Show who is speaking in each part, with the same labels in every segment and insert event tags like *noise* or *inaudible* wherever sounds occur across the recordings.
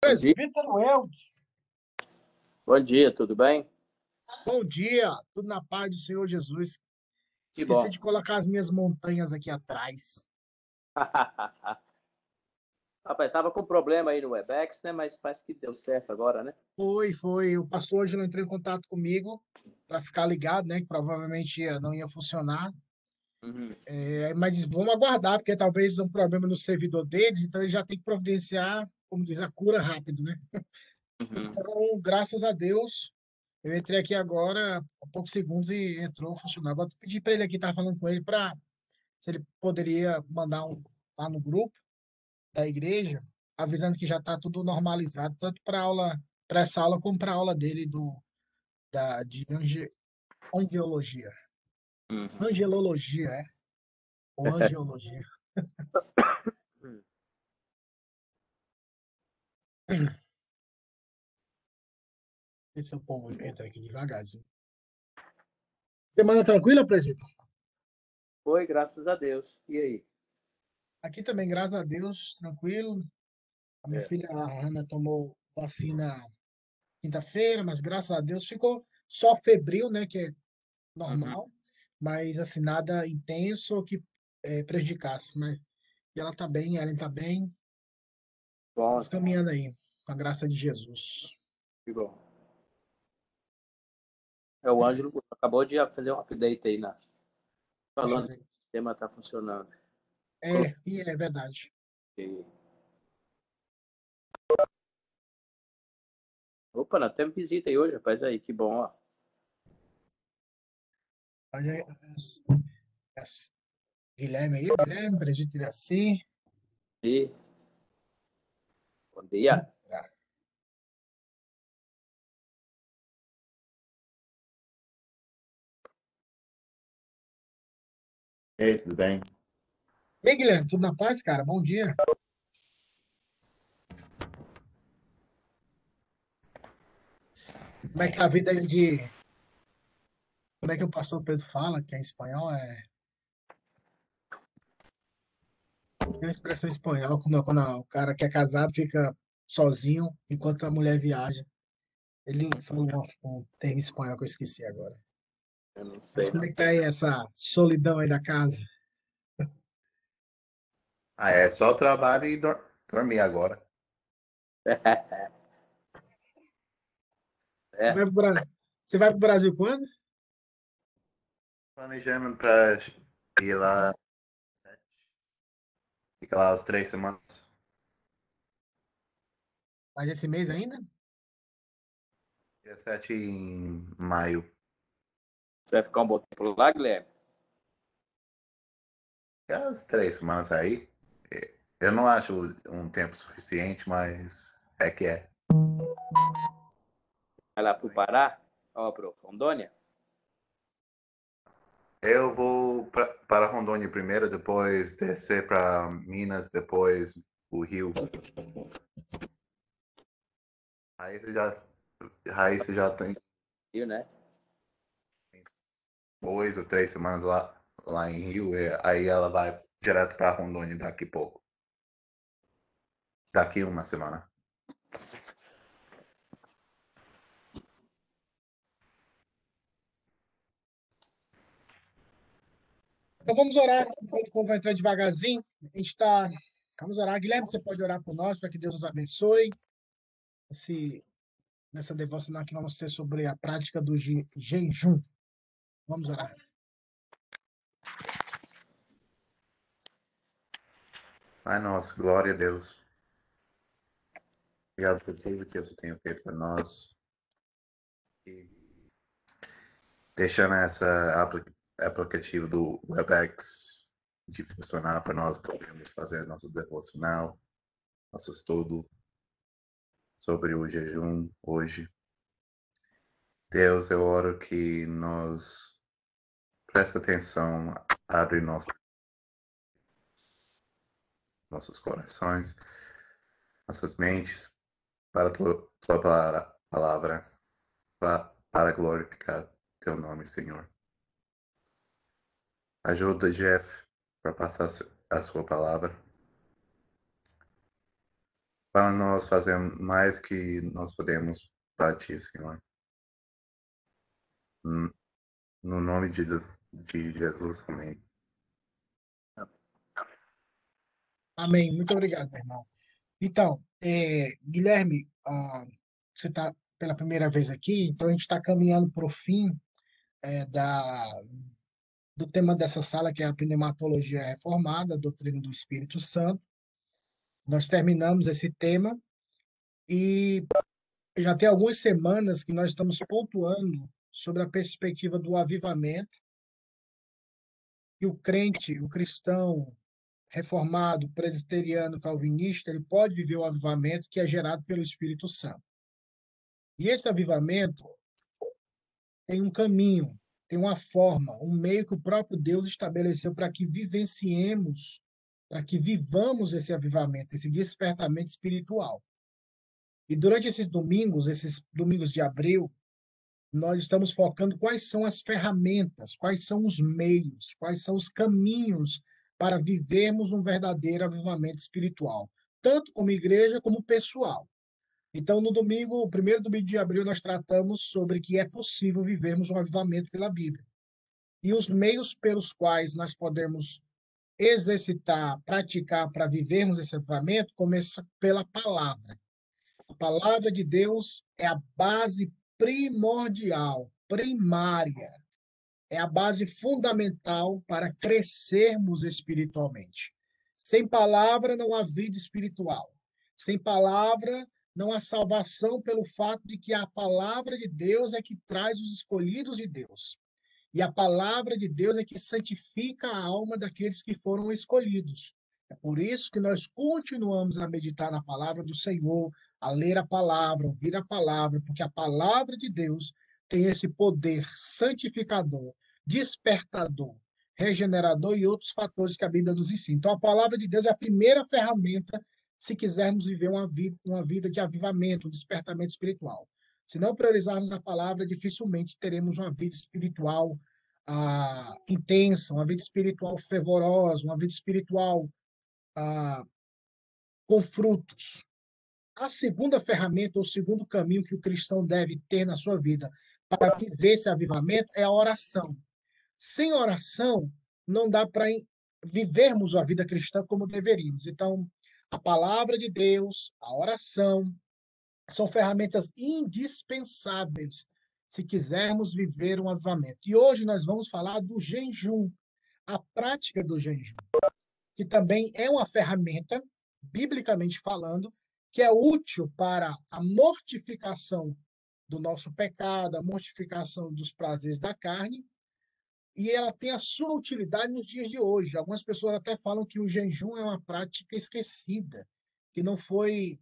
Speaker 1: Presbítero Weldes.
Speaker 2: Bom dia, tudo bem?
Speaker 1: Bom dia, tudo na paz do Senhor Jesus.
Speaker 2: Que
Speaker 1: Esqueci
Speaker 2: bom.
Speaker 1: de colocar as minhas montanhas aqui atrás. *laughs*
Speaker 2: Rapaz, tava com problema aí no Webex, né? Mas parece que deu certo agora, né?
Speaker 1: Foi, foi. O pastor hoje não entrou em contato comigo para ficar ligado, né? Que provavelmente não ia funcionar.
Speaker 2: Uhum.
Speaker 1: É, mas vamos aguardar, porque talvez um problema no servidor deles, então ele já tem que providenciar, como diz, a cura rápido, né?
Speaker 2: Uhum.
Speaker 1: Então, graças a Deus, eu entrei aqui agora, há poucos segundos, e entrou, funcionou. Agora, eu pedi para ele aqui, estava falando com ele, para se ele poderia mandar um lá no grupo da igreja, avisando que já está tudo normalizado, tanto para aula, para essa aula, como para a aula dele do, da, de ange, angiologia.
Speaker 2: Uhum.
Speaker 1: Angelologia, é? Ou *laughs* angiologia. Esse é o povo entra aqui devagarzinho. Semana tranquila, presidente?
Speaker 2: Foi, graças a Deus. E aí?
Speaker 1: Aqui também, graças a Deus, tranquilo. A minha
Speaker 2: É.
Speaker 1: filha, a Ana, tomou vacina quinta-feira, mas graças a Deus ficou só febril, né, que é normal, mas assim, nada intenso que eh, prejudicasse. Mas e ela tá bem, a Ellen tá bem,
Speaker 2: Bom,
Speaker 1: caminhando aí, com a graça de Jesus.
Speaker 2: que bom. É, o Ângelo acabou de fazer um update aí, na... falando que o sistema tá funcionando.
Speaker 1: É, e é verdade.
Speaker 2: E- Opa, nós temos visita aí hoje, rapaz. Aí, que bom, ó.
Speaker 1: Olha aí, as- as- Guilherme aí, Guilherme, presbítero assim.
Speaker 2: E... Bom dia.
Speaker 3: E aí, tudo bem?
Speaker 1: E aí, Guilherme, tudo na paz, cara? Bom dia. Como é que é a vida aí de. Como é que o pastor Pedro fala, que é em espanhol? É. Tem uma expressão em espanhol, quando, quando o cara que é casado fica sozinho enquanto a mulher viaja. Ele falou um, termo espanhol que eu esqueci agora.
Speaker 2: Eu não
Speaker 1: Mas
Speaker 2: sei.
Speaker 1: como é que tá aí essa solidão aí da casa?
Speaker 3: Ah, é só trabalho e dor- dormir agora.
Speaker 2: É.
Speaker 1: Vai pro Bra- Você vai pro Brasil quando?
Speaker 3: Planejando pra ir lá. Fica lá as três semanas.
Speaker 1: Mas esse mês ainda?
Speaker 3: Dia 7 em maio.
Speaker 2: Você vai ficar um bom tempo lá, Guilherme?
Speaker 3: É as três semanas aí. É, Eu não acho um tempo suficiente, mas é que é.
Speaker 2: Vai lá pro Pará? Ó, pro Rondônia?
Speaker 3: Eu vou pra, para Rondônia primeiro, depois descer para Minas, depois o Rio. Aí você já, aí você já tem
Speaker 2: Viu, né?
Speaker 3: Dois ou três semanas lá, lá em Rio, e aí ela vai direto para Rondônia daqui a pouco. Daqui uma semana.
Speaker 1: Então vamos orar, o vai entrar devagarzinho. A gente está. Vamos orar. Guilherme, você pode orar por nós, para que Deus nos abençoe. Esse, nessa devocional que vamos ter sobre a prática do je- jejum. Vamos orar.
Speaker 3: Pai nosso, glória a Deus. Obrigado por tudo que você tem feito por nós. E deixando essa apli- aplicativo do WebEx de funcionar para nós podermos fazer nosso devocional, nosso estudo sobre o jejum hoje. Deus, eu oro que nós preste atenção, abre nosso, nossos corações, nossas mentes para a tua, tua palavra, para, para glorificar teu nome, Senhor. Ajuda Jeff para passar a su- a sua palavra. para nós fazer mais que nós podemos para ti, Senhor. No nome de, de Jesus, amém.
Speaker 1: Amém. Muito obrigado, meu irmão. Então, é, Guilherme, ah, você está pela primeira vez aqui, então a gente está caminhando para o fim é, da, do tema dessa sala, que é a pneumatologia reformada, a doutrina do Espírito Santo. Nós terminamos esse tema e já tem algumas semanas que nós estamos pontuando sobre a perspectiva do avivamento e o crente, o cristão reformado, presbiteriano, calvinista, ele pode viver o avivamento que é gerado pelo Espírito Santo. E esse avivamento tem um caminho, tem uma forma, um meio que o próprio Deus estabeleceu para que vivenciemos, para que vivamos esse avivamento, esse despertamento espiritual. E durante esses domingos, esses domingos de abril, nós estamos focando quais são as ferramentas, quais são os meios, quais são os caminhos para vivermos um verdadeiro avivamento espiritual, tanto como igreja como pessoal. Então, no domingo, o primeiro domingo de abril, nós tratamos sobre que é possível vivermos um avivamento pela Bíblia. E os meios pelos quais nós podemos exercitar, praticar para vivermos esse avivamento começa pela palavra. A palavra de Deus é a base primordial, primária. É a base fundamental para crescermos espiritualmente. Sem palavra não há vida espiritual. Sem palavra não há salvação pelo fato de que a palavra de Deus é que traz os escolhidos de Deus. E a palavra de Deus é que santifica a alma daqueles que foram escolhidos. É por isso que nós continuamos a meditar na palavra do Senhor, a ler a palavra, ouvir a palavra, porque a palavra de Deus tem esse poder santificador, despertador, regenerador e outros fatores que a Bíblia nos ensina. Então, a palavra de Deus é a primeira ferramenta se quisermos viver uma vida, uma vida de avivamento, um despertamento espiritual. Se não priorizarmos a palavra, dificilmente teremos uma vida espiritual ah, intensa, uma vida espiritual fervorosa, uma vida espiritual ah, com frutos. A segunda ferramenta, ou segundo caminho que o cristão deve ter na sua vida para viver esse avivamento é a oração. Sem oração, não dá para vivermos a vida cristã como deveríamos. Então, a palavra de Deus, a oração, são ferramentas indispensáveis se quisermos viver um avivamento. E hoje nós vamos falar do jejum, a prática do jejum, que também é uma ferramenta, biblicamente falando, que é útil para a mortificação do nosso pecado, a mortificação dos prazeres da carne e ela tem a sua utilidade nos dias de hoje. Algumas pessoas até falam que o jejum é uma prática esquecida, que não foi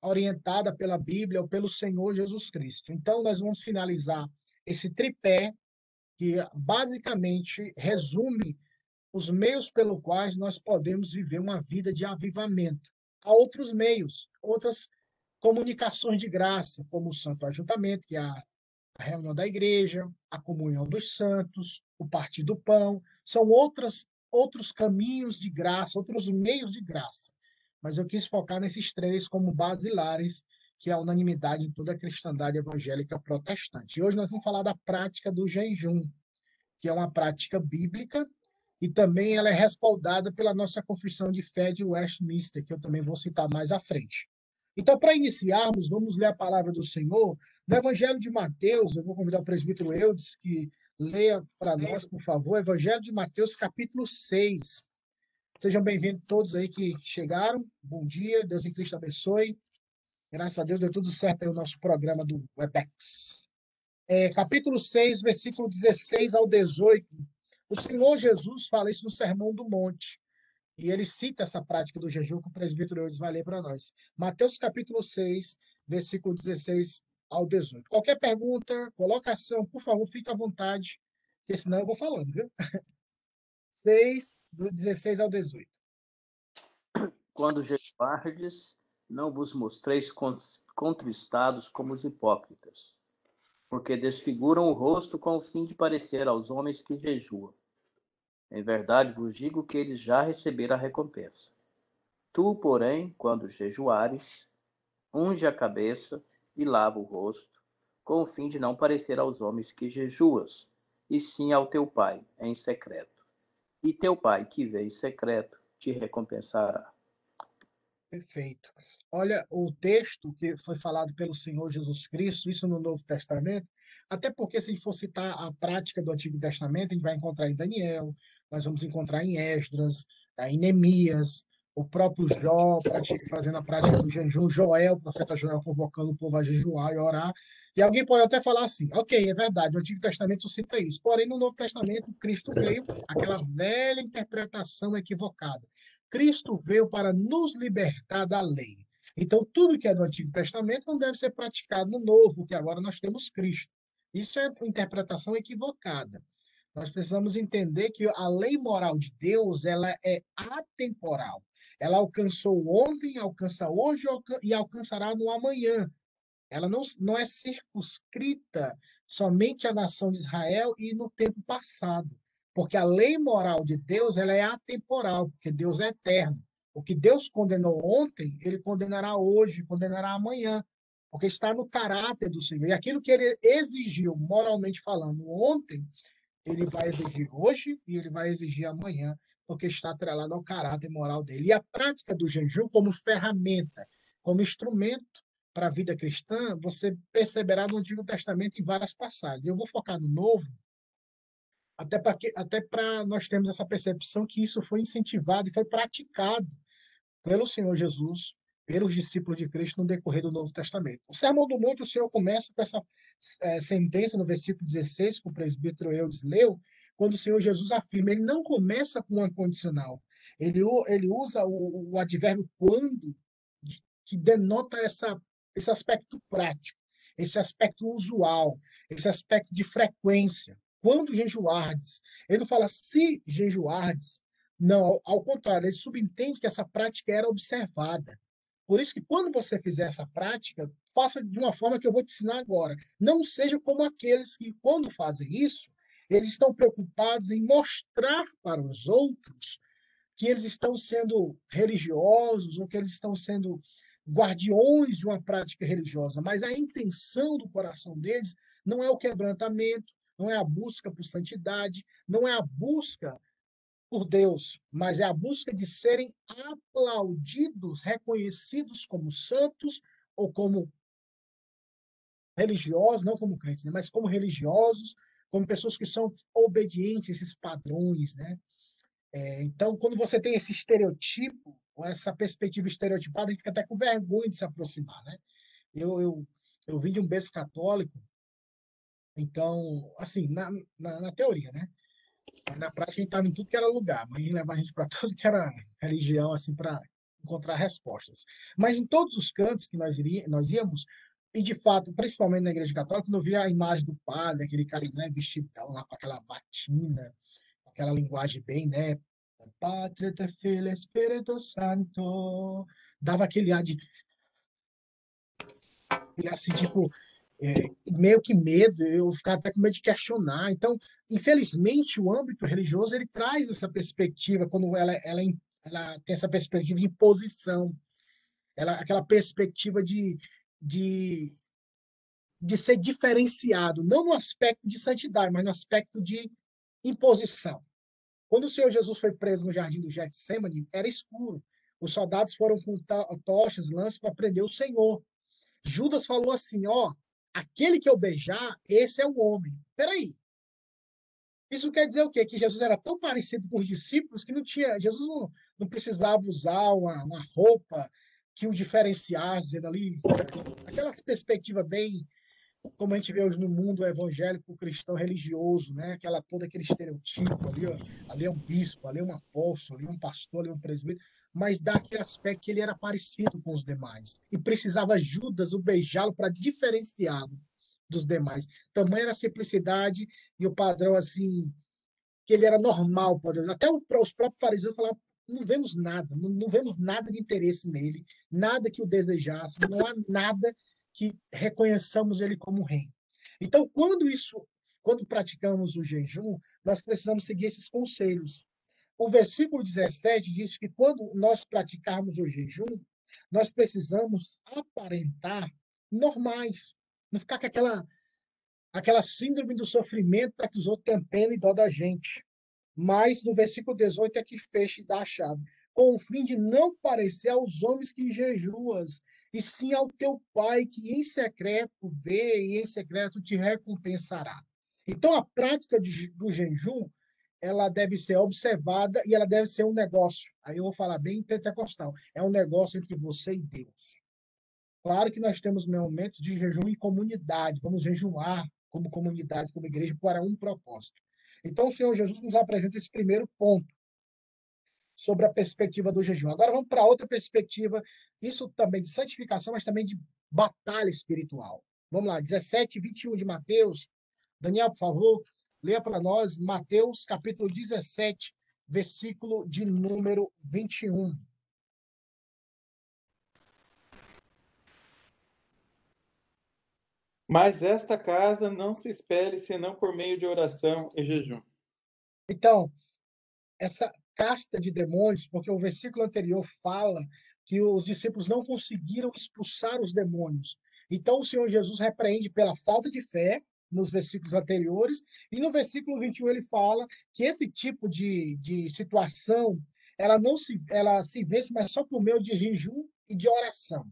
Speaker 1: orientada pela Bíblia ou pelo Senhor Jesus Cristo. Então, nós vamos finalizar esse tripé, que basicamente resume os meios pelos quais nós podemos viver uma vida de avivamento. Há outros meios, outras comunicações de graça, como o Santo Ajuntamento, que é a a reunião da igreja, a comunhão dos santos, o partir do pão, são outras, outros caminhos de graça, outros meios de graça. Mas eu quis focar nesses três como basilares, que é a unanimidade em toda a cristandade evangélica protestante. E hoje nós vamos falar da prática do jejum, que é uma prática bíblica e também ela é respaldada pela nossa confissão de fé de Westminster, que eu também vou citar mais à frente. Então, para iniciarmos, vamos ler a palavra do Senhor no Evangelho de Mateus. Eu vou convidar o presbítero Eudes que leia para nós, por favor, Evangelho de Mateus, capítulo 6. Sejam bem-vindos todos aí que chegaram. Bom dia, Deus em Cristo abençoe. Graças a Deus deu tudo certo aí o nosso programa do Webex. É, capítulo 6, versículo 16 ao 18. O Senhor Jesus fala isso no Sermão do Monte. E ele cita essa prática do jejum que o presbítero Eudes vai ler para nós. Mateus capítulo 6, versículo 16 ao 18. Qualquer pergunta, colocação, por favor, fique à vontade, porque senão eu vou falando, viu? *laughs* 6, do 16 ao 18.
Speaker 2: Quando jejuardes, não vos mostreis contristados como os hipócritas, porque desfiguram o rosto com o fim de parecer aos homens que jejuam. Em verdade vos digo que eles já receberam a recompensa. Tu, porém, quando jejuares, unge a cabeça e lava o rosto, com o fim de não parecer aos homens que jejuas, e sim ao teu pai em secreto. E teu pai que vê em secreto te recompensará.
Speaker 1: Perfeito. Olha, o texto que foi falado pelo Senhor Jesus Cristo, isso no Novo Testamento, até porque se a gente for citar a prática do Antigo Testamento, a gente vai encontrar em Daniel, nós vamos encontrar em Esdras, em Neemias, o próprio Jó fazendo a prática do jejum, Joel, o profeta Joel convocando o povo a jejuar e orar. E alguém pode até falar assim, ok, é verdade, o Antigo Testamento cita isso. Porém, no Novo Testamento, Cristo veio, aquela velha interpretação equivocada. Cristo veio para nos libertar da lei. Então, tudo que é do Antigo Testamento não deve ser praticado no Novo, porque agora nós temos Cristo. Isso é interpretação equivocada. Nós precisamos entender que a lei moral de Deus ela é atemporal. Ela alcançou ontem, alcança hoje e alcançará no amanhã. Ela não, não é circunscrita somente à nação de Israel e no tempo passado. Porque a lei moral de Deus ela é atemporal, porque Deus é eterno. O que Deus condenou ontem, ele condenará hoje, condenará amanhã, porque está no caráter do Senhor. E aquilo que ele exigiu, moralmente falando, ontem, ele vai exigir hoje e ele vai exigir amanhã porque está atrelado ao caráter moral dele. E a prática do jejum como ferramenta, como instrumento para a vida cristã, você perceberá no Antigo Testamento em várias passagens. Eu vou focar no Novo, até para até nós termos essa percepção que isso foi incentivado e foi praticado pelo Senhor Jesus, pelos discípulos de Cristo no decorrer do Novo Testamento. O Sermão do Monte, o Senhor começa com essa é, sentença no versículo 16, que o presbítero Eudes leu, quando o Senhor Jesus afirma, ele não começa com uma condicional. Ele, ele usa o, o advérbio quando, que denota essa, esse aspecto prático, esse aspecto usual, esse aspecto de frequência. Quando jejuardes, ele não fala se jejuardes, não, ao contrário, ele subentende que essa prática era observada. Por isso que quando você fizer essa prática, faça de uma forma que eu vou te ensinar agora. Não seja como aqueles que, quando fazem isso, eles estão preocupados em mostrar para os outros que eles estão sendo religiosos ou que eles estão sendo guardiões de uma prática religiosa, mas a intenção do coração deles não é o quebrantamento, não é a busca por santidade, não é a busca por Deus, mas é a busca de serem aplaudidos, reconhecidos como santos ou como religiosos, não como crentes, né, mas como religiosos, como pessoas que são obedientes a esses padrões, né? É, então, quando você tem esse estereotipo, ou essa perspectiva estereotipada, a gente fica até com vergonha de se aproximar, né? Eu, eu, eu vim de um berço católico, então, assim, na, na, na teoria, né? Mas na prática a gente estava em tudo que era lugar, mas levava a gente para tudo que era religião, assim, para encontrar respostas. Mas em todos os cantos que nós, iria, nós íamos, e, de fato, principalmente na Igreja Católica, quando eu via a imagem do padre, aquele cara né, vestidão lá com aquela batina, aquela linguagem bem, né? Pátria, filho, Espírito Santo. Dava aquele ar de. Assim, tipo, é, meio que medo, eu ficava até com medo de questionar. Então, infelizmente, o âmbito religioso ele traz essa perspectiva, quando ela, ela, ela tem essa perspectiva de imposição, ela, aquela perspectiva de, de, de ser diferenciado, não no aspecto de santidade, mas no aspecto de imposição. Quando o Senhor Jesus foi preso no jardim do Getsemane, era escuro. Os soldados foram com tochas, lanças para prender o Senhor. Judas falou assim: Ó, aquele que eu beijar, esse é o homem. Peraí. Isso quer dizer o quê? Que Jesus era tão parecido com os discípulos que não tinha. Jesus não, não precisava usar uma, uma roupa que o diferenciasse ali, aquela perspectiva bem como a gente vê hoje no mundo evangélico cristão religioso, né? Aquela todo aquele estereotipo ali, ó, ali é um bispo, ali é um apóstolo, ali é um pastor, ali é um presbítero, mas dá aquele aspecto que ele era parecido com os demais e precisava Judas o beijá-lo para diferenciá-lo dos demais. Tamanha era a simplicidade e o padrão assim que ele era normal, pode até os próprios fariseus falavam não vemos nada, não, não, vemos nada de interesse nele, nada que o desejasse, não há nada que reconheçamos ele como rei. Então, quando isso, quando praticamos o jejum, nós precisamos seguir esses conselhos. o versículo 17 diz que quando nós praticarmos o jejum, nós precisamos aparentar normais, não ficar com aquela, aquela síndrome do sofrimento para que os outros tenham pena e dó da gente. Mas no versículo 18 é que fecha e dá a chave. Com o fim de não parecer aos homens que jejuas, e sim ao teu pai que em secreto vê e em secreto te recompensará. Então a prática de, do jejum ela deve ser observada e ela deve ser um negócio. Aí eu vou falar bem pentecostal. É um negócio entre você e Deus. Claro que nós temos momentos de jejum em comunidade. Vamos jejuar como comunidade, como igreja, para um propósito. Então, o Senhor Jesus nos apresenta esse primeiro ponto sobre a perspectiva do jejum. Agora vamos para outra perspectiva, isso também de santificação, mas também de batalha espiritual. Vamos lá, 17, 21 de Mateus. Daniel, por favor, leia para nós Mateus capítulo 17, versículo de número 21.
Speaker 4: Mas esta casa não se espere senão por meio de oração e jejum.
Speaker 1: Então, essa casta de demônios, porque o versículo anterior fala que os discípulos não conseguiram expulsar os demônios. Então, o Senhor Jesus repreende pela falta de fé, nos versículos anteriores, e no versículo 21 ele fala que esse tipo de, de situação ela não se, ela se vence, mas só por meio de jejum e de oração.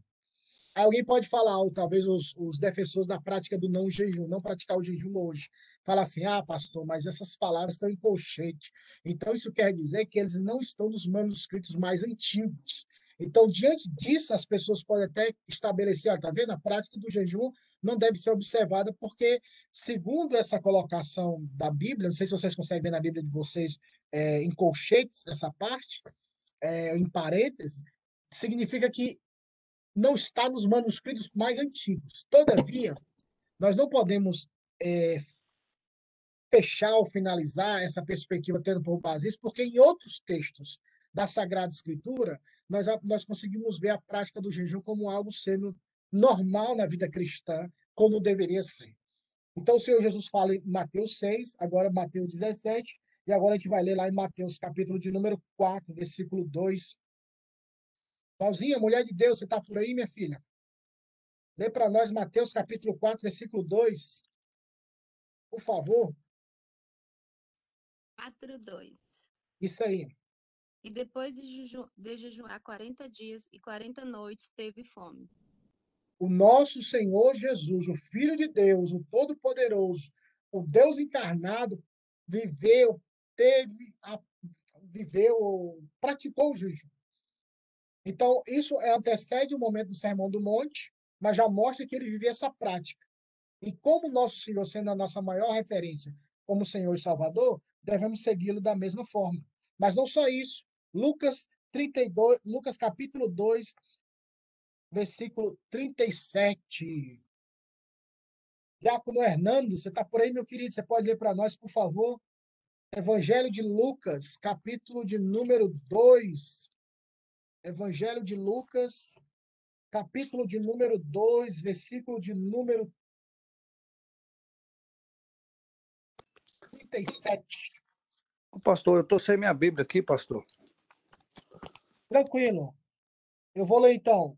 Speaker 1: Alguém pode falar, ou talvez os, os defensores da prática do não jejum, não praticar o jejum hoje, fala assim: ah, pastor, mas essas palavras estão em colchete. Então, isso quer dizer que eles não estão nos manuscritos mais antigos. Então, diante disso, as pessoas podem até estabelecer, está vendo? A prática do jejum não deve ser observada, porque, segundo essa colocação da Bíblia, não sei se vocês conseguem ver na Bíblia de vocês, é, em colchetes, essa parte, é, em parênteses, significa que não está nos manuscritos mais antigos. Todavia, nós não podemos é, fechar ou finalizar essa perspectiva tendo por base isso, porque em outros textos da Sagrada Escritura, nós, nós conseguimos ver a prática do jejum como algo sendo normal na vida cristã, como deveria ser. Então, o Senhor Jesus fala em Mateus 6, agora Mateus 17, e agora a gente vai ler lá em Mateus, capítulo de número 4, versículo 2 Pauzinha, mulher de Deus, você está por aí, minha filha? Lê para nós Mateus capítulo 4, versículo 2. Por favor.
Speaker 5: 4, 2.
Speaker 1: Isso aí.
Speaker 5: E depois de, jeju de jejuar 40 dias e 40 noites, teve fome.
Speaker 1: O nosso Senhor Jesus, o Filho de Deus, o Todo-Poderoso, o Deus encarnado, viveu, teve, a, viveu, praticou o jejum. Então, isso é, antecede o momento do Sermão do Monte, mas já mostra que ele vivia essa prática. E como nosso Senhor, sendo a nossa maior referência como Senhor e Salvador, devemos segui-lo da mesma forma. Mas não só isso. Lucas 32, Lucas capítulo 2, versículo 37. Diácono Hernando, você está por aí, meu querido? Você pode ler para nós, por favor? Evangelho de Lucas, capítulo de número 2, Evangelho de Lucas, capítulo de número 2, versículo de número 37.
Speaker 6: Pastor, eu estou sem minha Bíblia aqui, pastor.
Speaker 1: Tranquilo. Eu vou ler então.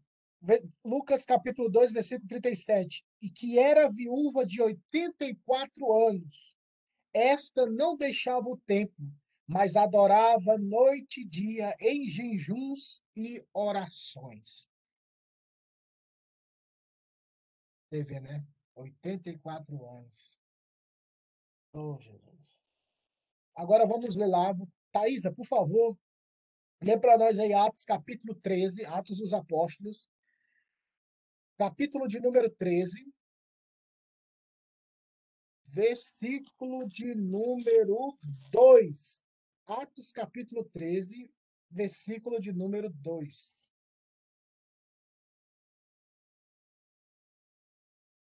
Speaker 1: Lucas capítulo 2, versículo 37. E que era viúva de 84 anos. Esta não deixava o templo, mas adorava noite e dia em jejuns e orações. Vê, né? 84 anos. Oh, Jesus. Agora vamos ler lá. Thaisa, por favor, lê para nós aí Atos capítulo 13, Atos dos Apóstolos, capítulo de número 13, versículo de número 2. Atos capítulo 13, versículo de número 2.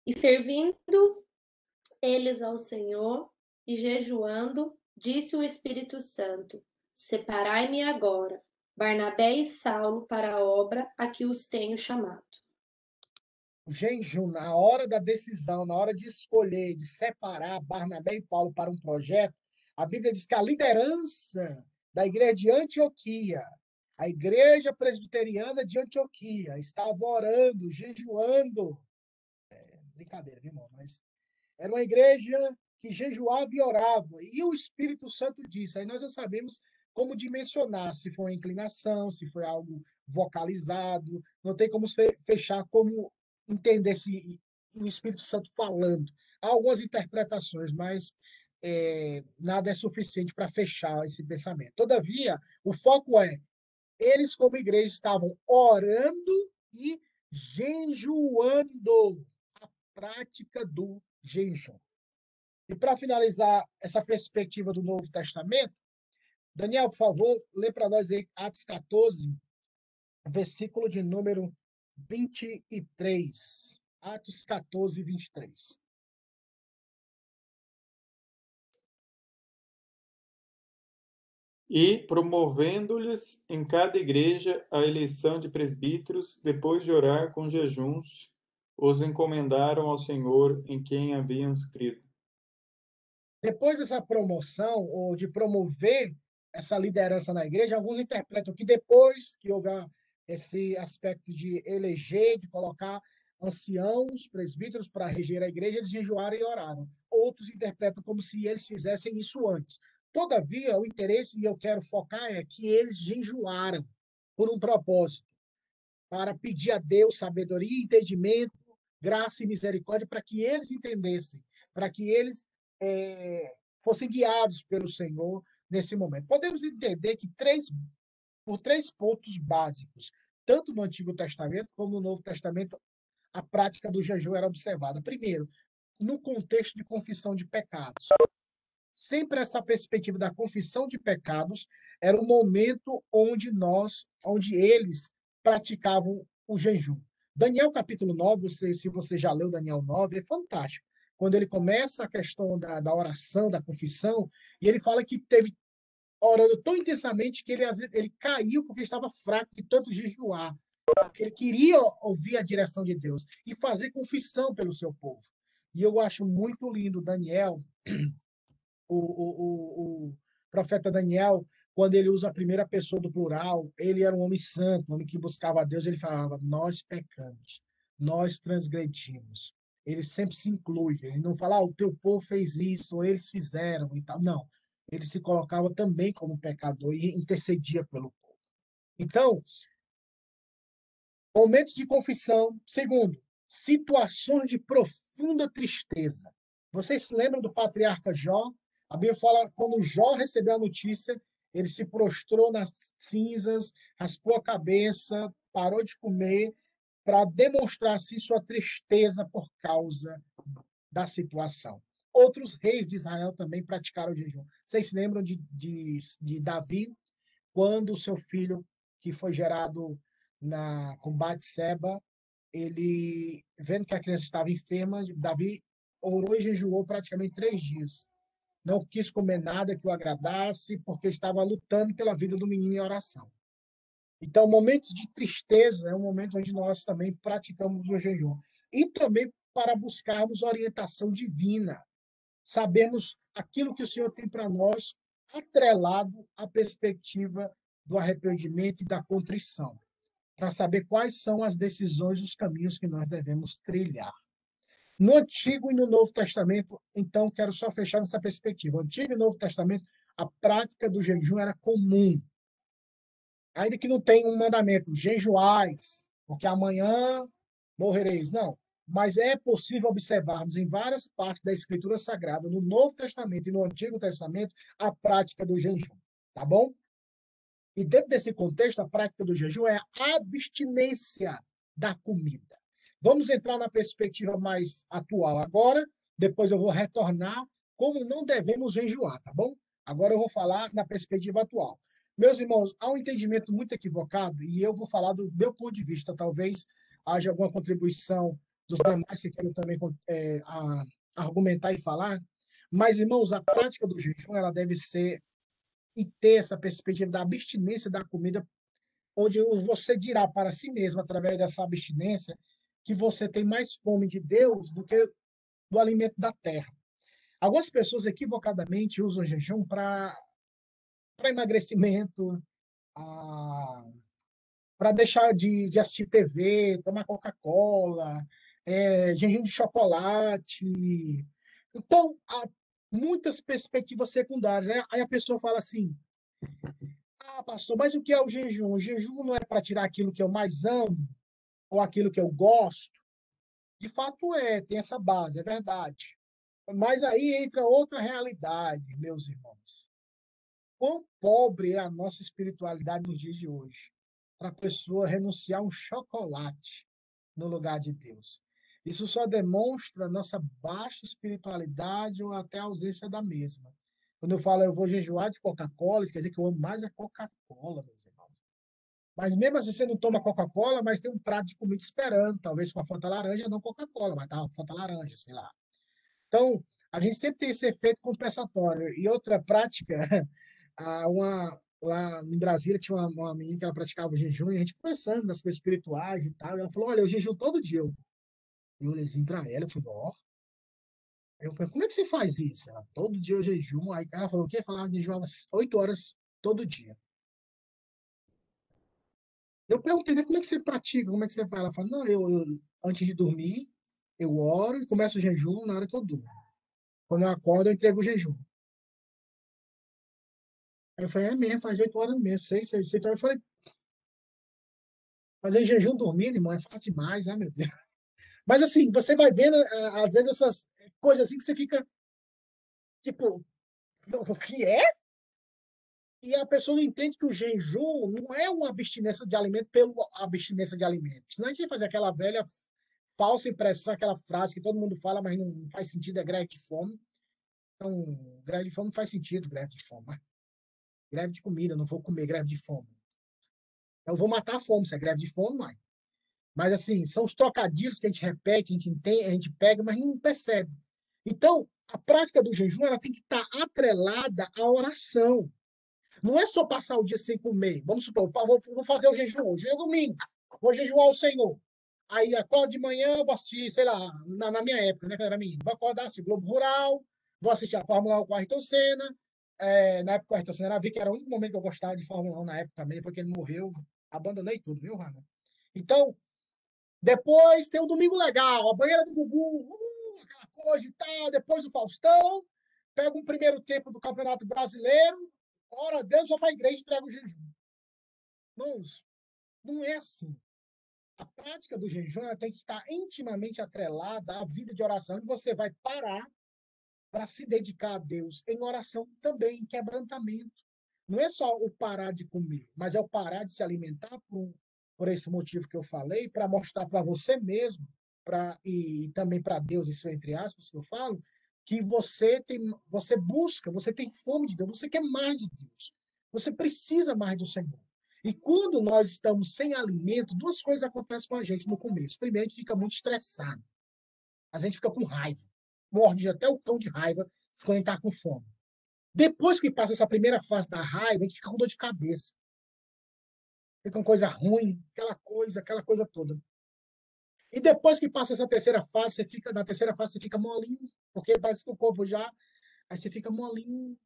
Speaker 7: E servindo eles ao Senhor e jejuando, disse o Espírito Santo: Separai-me agora, Barnabé e Saulo, para a obra a que os tenho chamado.
Speaker 1: O jejum, na hora da decisão, na hora de escolher, de separar Barnabé e Paulo para um projeto, a Bíblia diz que a liderança da igreja de Antioquia. A igreja presbiteriana de Antioquia estava orando, jejuando. É, brincadeira, viu, irmão? Mas era uma igreja que jejuava e orava. E o Espírito Santo disse. Aí nós já sabemos como dimensionar se foi uma inclinação, se foi algo vocalizado. Não tem como fechar como entender se o Espírito Santo falando. Há algumas interpretações, mas é, nada é suficiente para fechar esse pensamento. Todavia, o foco é: eles, como igreja, estavam orando e jejuando a prática do jejum. E para finalizar essa perspectiva do Novo Testamento, Daniel, por favor, lê para nós aí Atos 14, versículo de número 23. Atos 14, 23.
Speaker 4: E promovendo-lhes em cada igreja a eleição de presbíteros, depois de orar com jejuns, os encomendaram ao Senhor em quem haviam crido.
Speaker 1: Depois dessa promoção, ou de promover essa liderança na igreja, alguns interpretam que depois que houver esse aspecto de eleger, de colocar anciãos, presbíteros para reger a igreja, eles jejuaram e oraram. Outros interpretam como se eles fizessem isso antes. Todavia, o interesse, e eu quero focar, é que eles jejuaram por um propósito, para pedir a Deus sabedoria, entendimento, graça e misericórdia, para que eles entendessem, para que eles é, fossem guiados pelo Senhor nesse momento. Podemos entender que três, por três pontos básicos, tanto no Antigo Testamento como no Novo Testamento, a prática do jejum era observada. Primeiro, no contexto de confissão de pecados. Sempre essa perspectiva da confissão de pecados era o momento onde nós, onde eles praticavam o jejum. Daniel capítulo 9, você, se você já leu Daniel 9, é fantástico. Quando ele começa a questão da, da oração, da confissão, e ele fala que teve orando tão intensamente que ele, ele caiu porque estava fraco de tanto jejuar porque ele queria ouvir a direção de Deus e fazer confissão pelo seu povo. E eu acho muito lindo Daniel, o, o, o, profeta Daniel, quando ele usa a primeira pessoa do plural, ele era um homem santo, um homem que buscava a Deus, ele falava: Nós pecamos, nós transgredimos. Ele sempre se inclui, ele não fala: ah, O teu povo fez isso, ou eles fizeram e tal. Não. Ele se colocava também como pecador e intercedia pelo povo. Então, Momentos de confissão. Segundo, situações de profunda tristeza. Vocês se lembram do patriarca Jó? A Bíblia fala quando Jó recebeu a notícia, ele se prostrou nas cinzas, raspou a cabeça, parou de comer para demonstrar assim sua tristeza por causa da situação. Outros reis de Israel também praticaram o jejum. Vocês se lembram de, de, de Davi, quando o seu filho, que foi gerado na combate Seba, ele vendo que a criança estava enferma, Davi orou e jejuou praticamente três dias. Não quis comer nada que o agradasse, porque estava lutando pela vida do menino em oração. Então, momentos de tristeza é um momento onde nós também praticamos o jejum. E também para buscarmos orientação divina. Sabemos aquilo que o Senhor tem para nós, atrelado à perspectiva do arrependimento e da contrição para saber quais são as decisões os caminhos que nós devemos trilhar. No Antigo e no Novo Testamento, então, quero só fechar nessa perspectiva. Antigo e no Novo Testamento, a prática do jejum era comum. Ainda que não tenha um mandamento, jejuais, porque amanhã morrereis. Não. Mas é possível observarmos em várias partes da Escritura Sagrada, no Novo Testamento e no Antigo Testamento, a prática do jejum. Tá bom? E dentro desse contexto, a prática do jejum é a abstinência da comida. Vamos entrar na perspectiva mais atual agora, depois eu vou retornar como não devemos jejuar, tá bom? Agora eu vou falar na perspectiva atual. Meus irmãos, há um entendimento muito equivocado e eu vou falar do meu ponto de vista. Talvez haja alguma contribuição dos demais que queiram também é, a, argumentar e falar. Mas, irmãos, a prática do jejum ela deve ser e ter essa perspectiva da abstinência da comida, onde você dirá para si mesmo, através dessa abstinência, que você tem mais fome de Deus do que do alimento da terra. Algumas pessoas equivocadamente usam jejum para emagrecimento, para deixar de, de, assistir TV, tomar Coca-Cola, é, jejum de chocolate. Então, há muitas perspectivas secundárias. Aí a pessoa fala assim: ah, pastor, mas o que é o jejum? O jejum não é para tirar aquilo que eu mais amo ou aquilo que eu gosto? De fato é, tem essa base, é verdade. Mas aí entra outra realidade, meus irmãos. Quão pobre é a nossa espiritualidade nos dias de hoje para a pessoa renunciar um chocolate no lugar de Deus. Isso só demonstra nossa baixa espiritualidade ou até a ausência da mesma. Quando eu falo eu vou jejuar de Coca-Cola, quer dizer que eu amo mais a Coca-Cola, meus irmãos. Mas mesmo assim, você não toma Coca-Cola, mas tem um prato de comida esperando, talvez com a Fanta Laranja, não Coca-Cola, mas tá uma Fanta Laranja, sei lá. Então, a gente sempre tem esse efeito compensatório. E outra prática, *laughs* uma, lá em Brasília tinha uma, uma menina que ela praticava o jejum, e a gente conversando das coisas espirituais e tal, e ela falou, olha, eu jejum todo dia. Eu, olhei assim para ela, eu falei, ó, eu falei, como é que você faz isso? Ela, todo dia eu jejum. Aí ela falou, o quê? Falava, jejuava oito horas todo dia. Eu perguntei, como é que você pratica? Como é que você faz? Ela falou, não, eu, eu antes de dormir, eu oro e começo o jejum na hora que eu durmo. Quando eu acordo, eu entrego o jejum. Aí eu falei, é mesmo, faz oito horas mesmo, seis, seis, seis. Então eu falei, fazer jejum dormindo, irmão, é fácil demais, né, meu Deus. *laughs* Mas assim, você vai vendo, às vezes, essas coisas assim que você fica, tipo, o que é? E a pessoa não entende que o jejum não é uma abstinência de alimento pela abstinência de alimento. Senão a gente vai fazer aquela velha falsa impressão, aquela frase que todo mundo fala, mas não faz sentido, é greve de fome. Então, greve de fome não faz sentido, greve de fome. Mas greve de comida, não vou comer greve de fome. Eu vou matar a fome, se é greve de fome, mãe. Mas, assim, são os trocadilhos que a gente repete, a gente entende, a gente pega, mas não percebe. Então, a prática do jejum ela tem que estar atrelada à oração. Não é só passar o dia sem comer. Vamos supor, vou fazer o jejum hoje, é domingo, vou jejuar o Senhor. Aí acordo de manhã, vou assistir, sei lá, na, na minha época, né, que era menino, vou acordar, assim, Globo Rural, vou assistir a Fórmula 1 com Ayrton Senna, é, na época, então, era vi que era o único momento que eu gostava de Fórmula 1 na época também, porque ele morreu, abandonei tudo, viu, Rana? Então, depois tem um domingo legal, a banheira do Gugu, uh, aquela coisa e tal, depois o Faustão, pega um primeiro tempo do Campeonato Brasileiro, ora a Deus, vou para a igreja e entrega o jejum. Irmãos, não é assim. A prática do jejum tem que estar intimamente atrelada à vida de oração, onde você vai parar para se dedicar a Deus em oração também, em quebrantamento. Não é só o parar de comer, mas é o parar de se alimentar por, por esse motivo que eu falei, para mostrar para você mesmo, pra, e também para Deus, isso entre aspas que eu falo, que você tem, você busca, você tem fome de Deus, você quer mais de Deus. Você precisa mais do Senhor. E quando nós estamos sem alimento, duas coisas acontecem com a gente no começo. Primeiro, a gente fica muito estressado. A gente fica com raiva morde até o cão de raiva quando ele está com fome. Depois que passa essa primeira fase da raiva, a gente fica com dor de cabeça. Fica com coisa ruim, aquela coisa, aquela coisa toda. E depois que passa essa terceira fase, você fica na terceira fase você fica molinho, porque parece que o corpo já aí você fica molinho,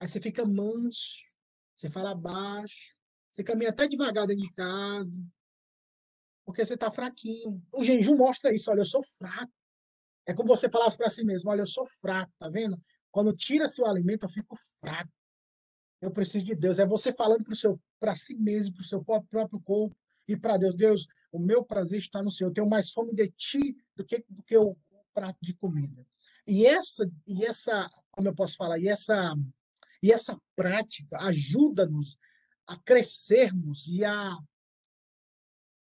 Speaker 1: aí você fica manso, você fala baixo, você caminha até devagar dentro de casa, porque você está fraquinho. O jejum mostra isso, olha, eu sou fraco. É como você falasse para si mesmo: olha, eu sou fraco, tá vendo? Quando tira seu alimento, eu fico fraco. Eu preciso de Deus. É você falando para si mesmo, para o seu próprio corpo e para Deus: Deus, o meu prazer está no Senhor. Eu tenho mais fome de ti do que, do que o prato de comida. E essa, e essa, como eu posso falar, e essa, e essa prática ajuda-nos a crescermos e a,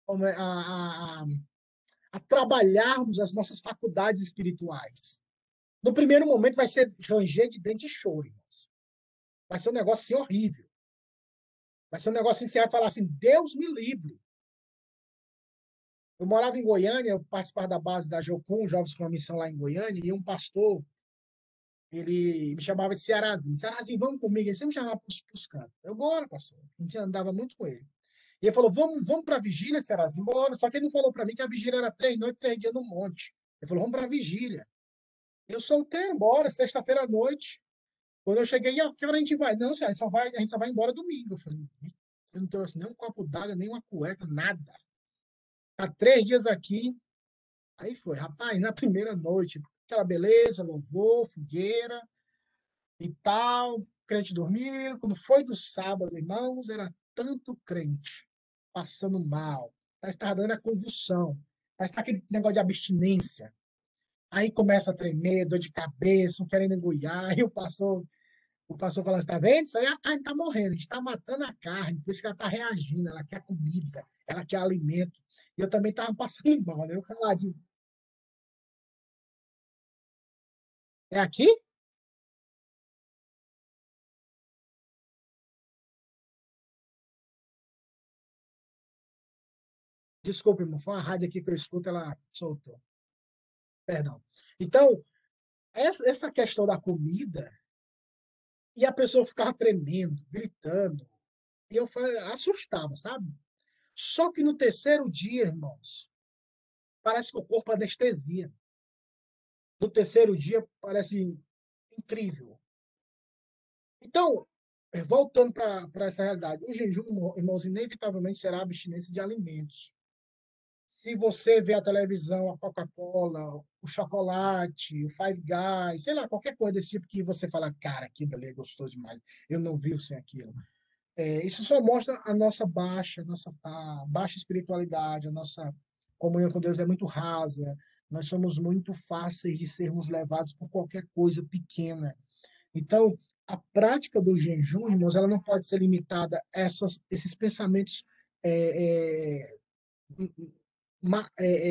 Speaker 1: a, a, a trabalharmos as nossas faculdades espirituais. No primeiro momento vai ser ranger de dente e choro. Vai ser um negócio assim horrível. Vai ser um negócio assim que você vai falar assim, Deus me livre. Eu morava em Goiânia, eu participava da base da Jocum, Jovens com a Missão lá em Goiânia, e um pastor, ele me chamava de Cearazinho. Cearazinho, vamos comigo. Ele sempre me chamava para os cantos. Eu, bora, pastor. A gente andava muito com ele. E ele falou: vamos, vamos para a vigília, Serasa? Embora. Só que ele não falou para mim que a vigília era três noites, três dias no monte. Ele falou: vamos para a vigília. Eu soltei, embora, sexta-feira à noite. Quando eu cheguei, "E a que hora a gente vai? Não, senhora, a gente só vai, a gente só vai embora domingo. Eu falei, eu não trouxe nem um copo d'água, nem uma cueca, nada. Há três dias aqui, aí foi, rapaz, na primeira noite, aquela beleza, louvor, fogueira e tal, crente dormindo. Quando foi do sábado, irmãos, era tanto crente passando mal, estava dando a convulsão, parece que tá aquele negócio de abstinência. Aí começa a tremer, dor de cabeça, um querendo engoiar, aí o pastor, o pastor fala assim, tá vendo? Isso aí a carne está morrendo, a gente está matando a carne, por isso que ela está reagindo, ela quer comida, ela quer alimento. E eu também estava passando *laughs* mal, né? Eu caladinho. É aqui? Desculpe, irmão, foi uma rádio aqui que eu escuto, ela soltou. Perdão. Então, essa questão da comida, e a pessoa ficava tremendo, gritando, e eu assustava, sabe? Só que no terceiro dia, irmãos, parece que o corpo anestesia. No terceiro dia, parece incrível. Então, voltando para essa realidade, o jejum, irmãos, inevitavelmente será abstinência de alimentos. Se você vê a televisão, a Coca-Cola, o chocolate, o Five Guys, sei lá, qualquer coisa desse tipo que você fala, cara, aquilo ali é gostoso demais, eu não vivo sem aquilo. É, isso só mostra a nossa baixa, nossa a baixa espiritualidade, a nossa comunhão com Deus é muito rasa, nós somos muito fáceis de sermos levados por qualquer coisa pequena. Então, a prática do jejum, irmãos, ela não pode ser limitada a essas, esses pensamentos é, é,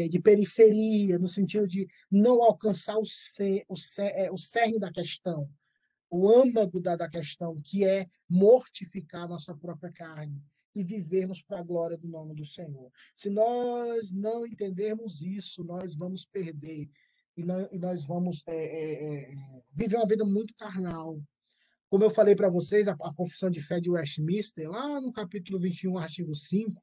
Speaker 1: de periferia, no sentido de não alcançar o, ser, o, ser, é, o cerne da questão, o âmago da, da questão, que é mortificar nossa própria carne e vivermos para a glória do nome do Senhor. Se nós não entendermos isso, nós vamos perder e nós, e nós vamos é, é, é viver uma vida muito carnal. Como eu falei para vocês, a, a, confissão de fé de Westminster, lá no capítulo 21, artigo 5,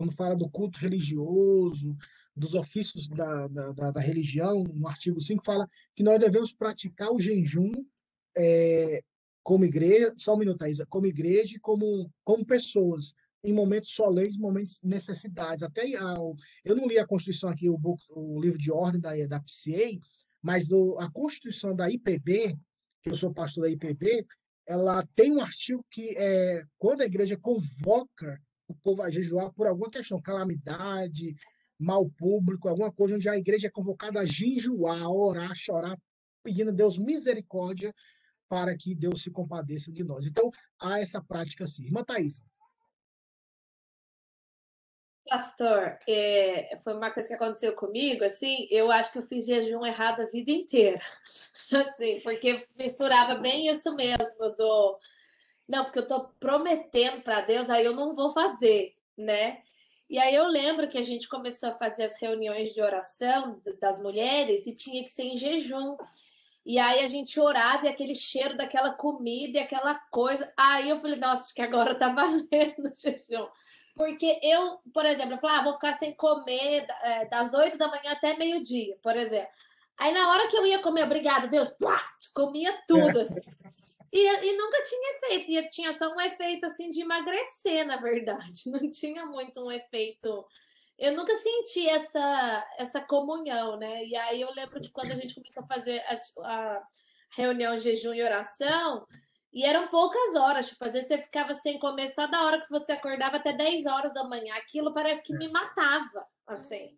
Speaker 1: quando fala do culto religioso, dos ofícios da, da, da, religião, no artigo 5, fala que nós devemos praticar o jejum é, como igreja, só um minuto, Isa, como igreja e como, como pessoas, em momentos solenes, momentos de necessidades. Até eu não li a Constituição aqui, o, o livro de ordem da, da PCA, mas o, a Constituição da IPB, que eu sou pastor da IPB, ela tem um artigo que é quando a igreja convoca o povo a jejuar por alguma questão, calamidade, mal público, alguma coisa onde a igreja é convocada a jejuar, a orar, a chorar, pedindo a Deus misericórdia para que Deus se compadeça de nós. Então, há essa prática assim. Irmã Thaís.
Speaker 7: Pastor, é, foi uma coisa que aconteceu comigo, assim, eu acho que eu fiz jejum errado a vida inteira, *laughs* assim, porque misturava bem isso mesmo do não, porque eu estou prometendo para Deus, aí eu não vou fazer, né? E aí eu lembro que a gente começou a fazer as reuniões de oração das mulheres e tinha que ser em jejum. E aí a gente orava e aquele cheiro daquela comida e aquela coisa. Aí eu falei, nossa, acho que agora tá *laughs* valendo o jejum. Porque eu, por exemplo, eu falava, ah, vou ficar sem comer é, das oito da manhã até meio-dia, por exemplo. Aí na hora que eu ia comer, obrigada, Deus, comia tudo assim. E, e nunca tinha efeito, e tinha só um efeito assim de emagrecer, na verdade. *laughs* Não tinha muito um efeito. Eu nunca senti essa, essa comunhão, né? E aí eu lembro que quando a gente começou a fazer a, a reunião jejum e oração, e eram poucas horas, tipo, às vezes você ficava sem comer só da hora que você acordava até 10 horas da manhã. Aquilo parece que me matava, assim.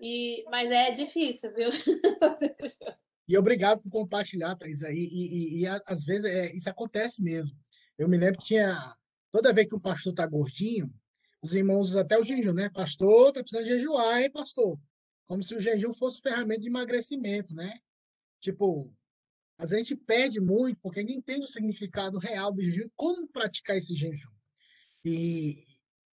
Speaker 7: E, mas é difícil, viu? *laughs*
Speaker 1: E obrigado por compartilhar, Thaís. E, e, e, e às vezes é, isso acontece mesmo. Eu me lembro que tinha. Toda vez que um pastor está gordinho, os irmãos usam até o jejum, né? Pastor, tá precisando jejuar, hein, pastor? Como se o jejum fosse ferramenta de emagrecimento, né? Tipo, a gente pede muito porque ninguém entende o significado real do jejum, como praticar esse jejum. E,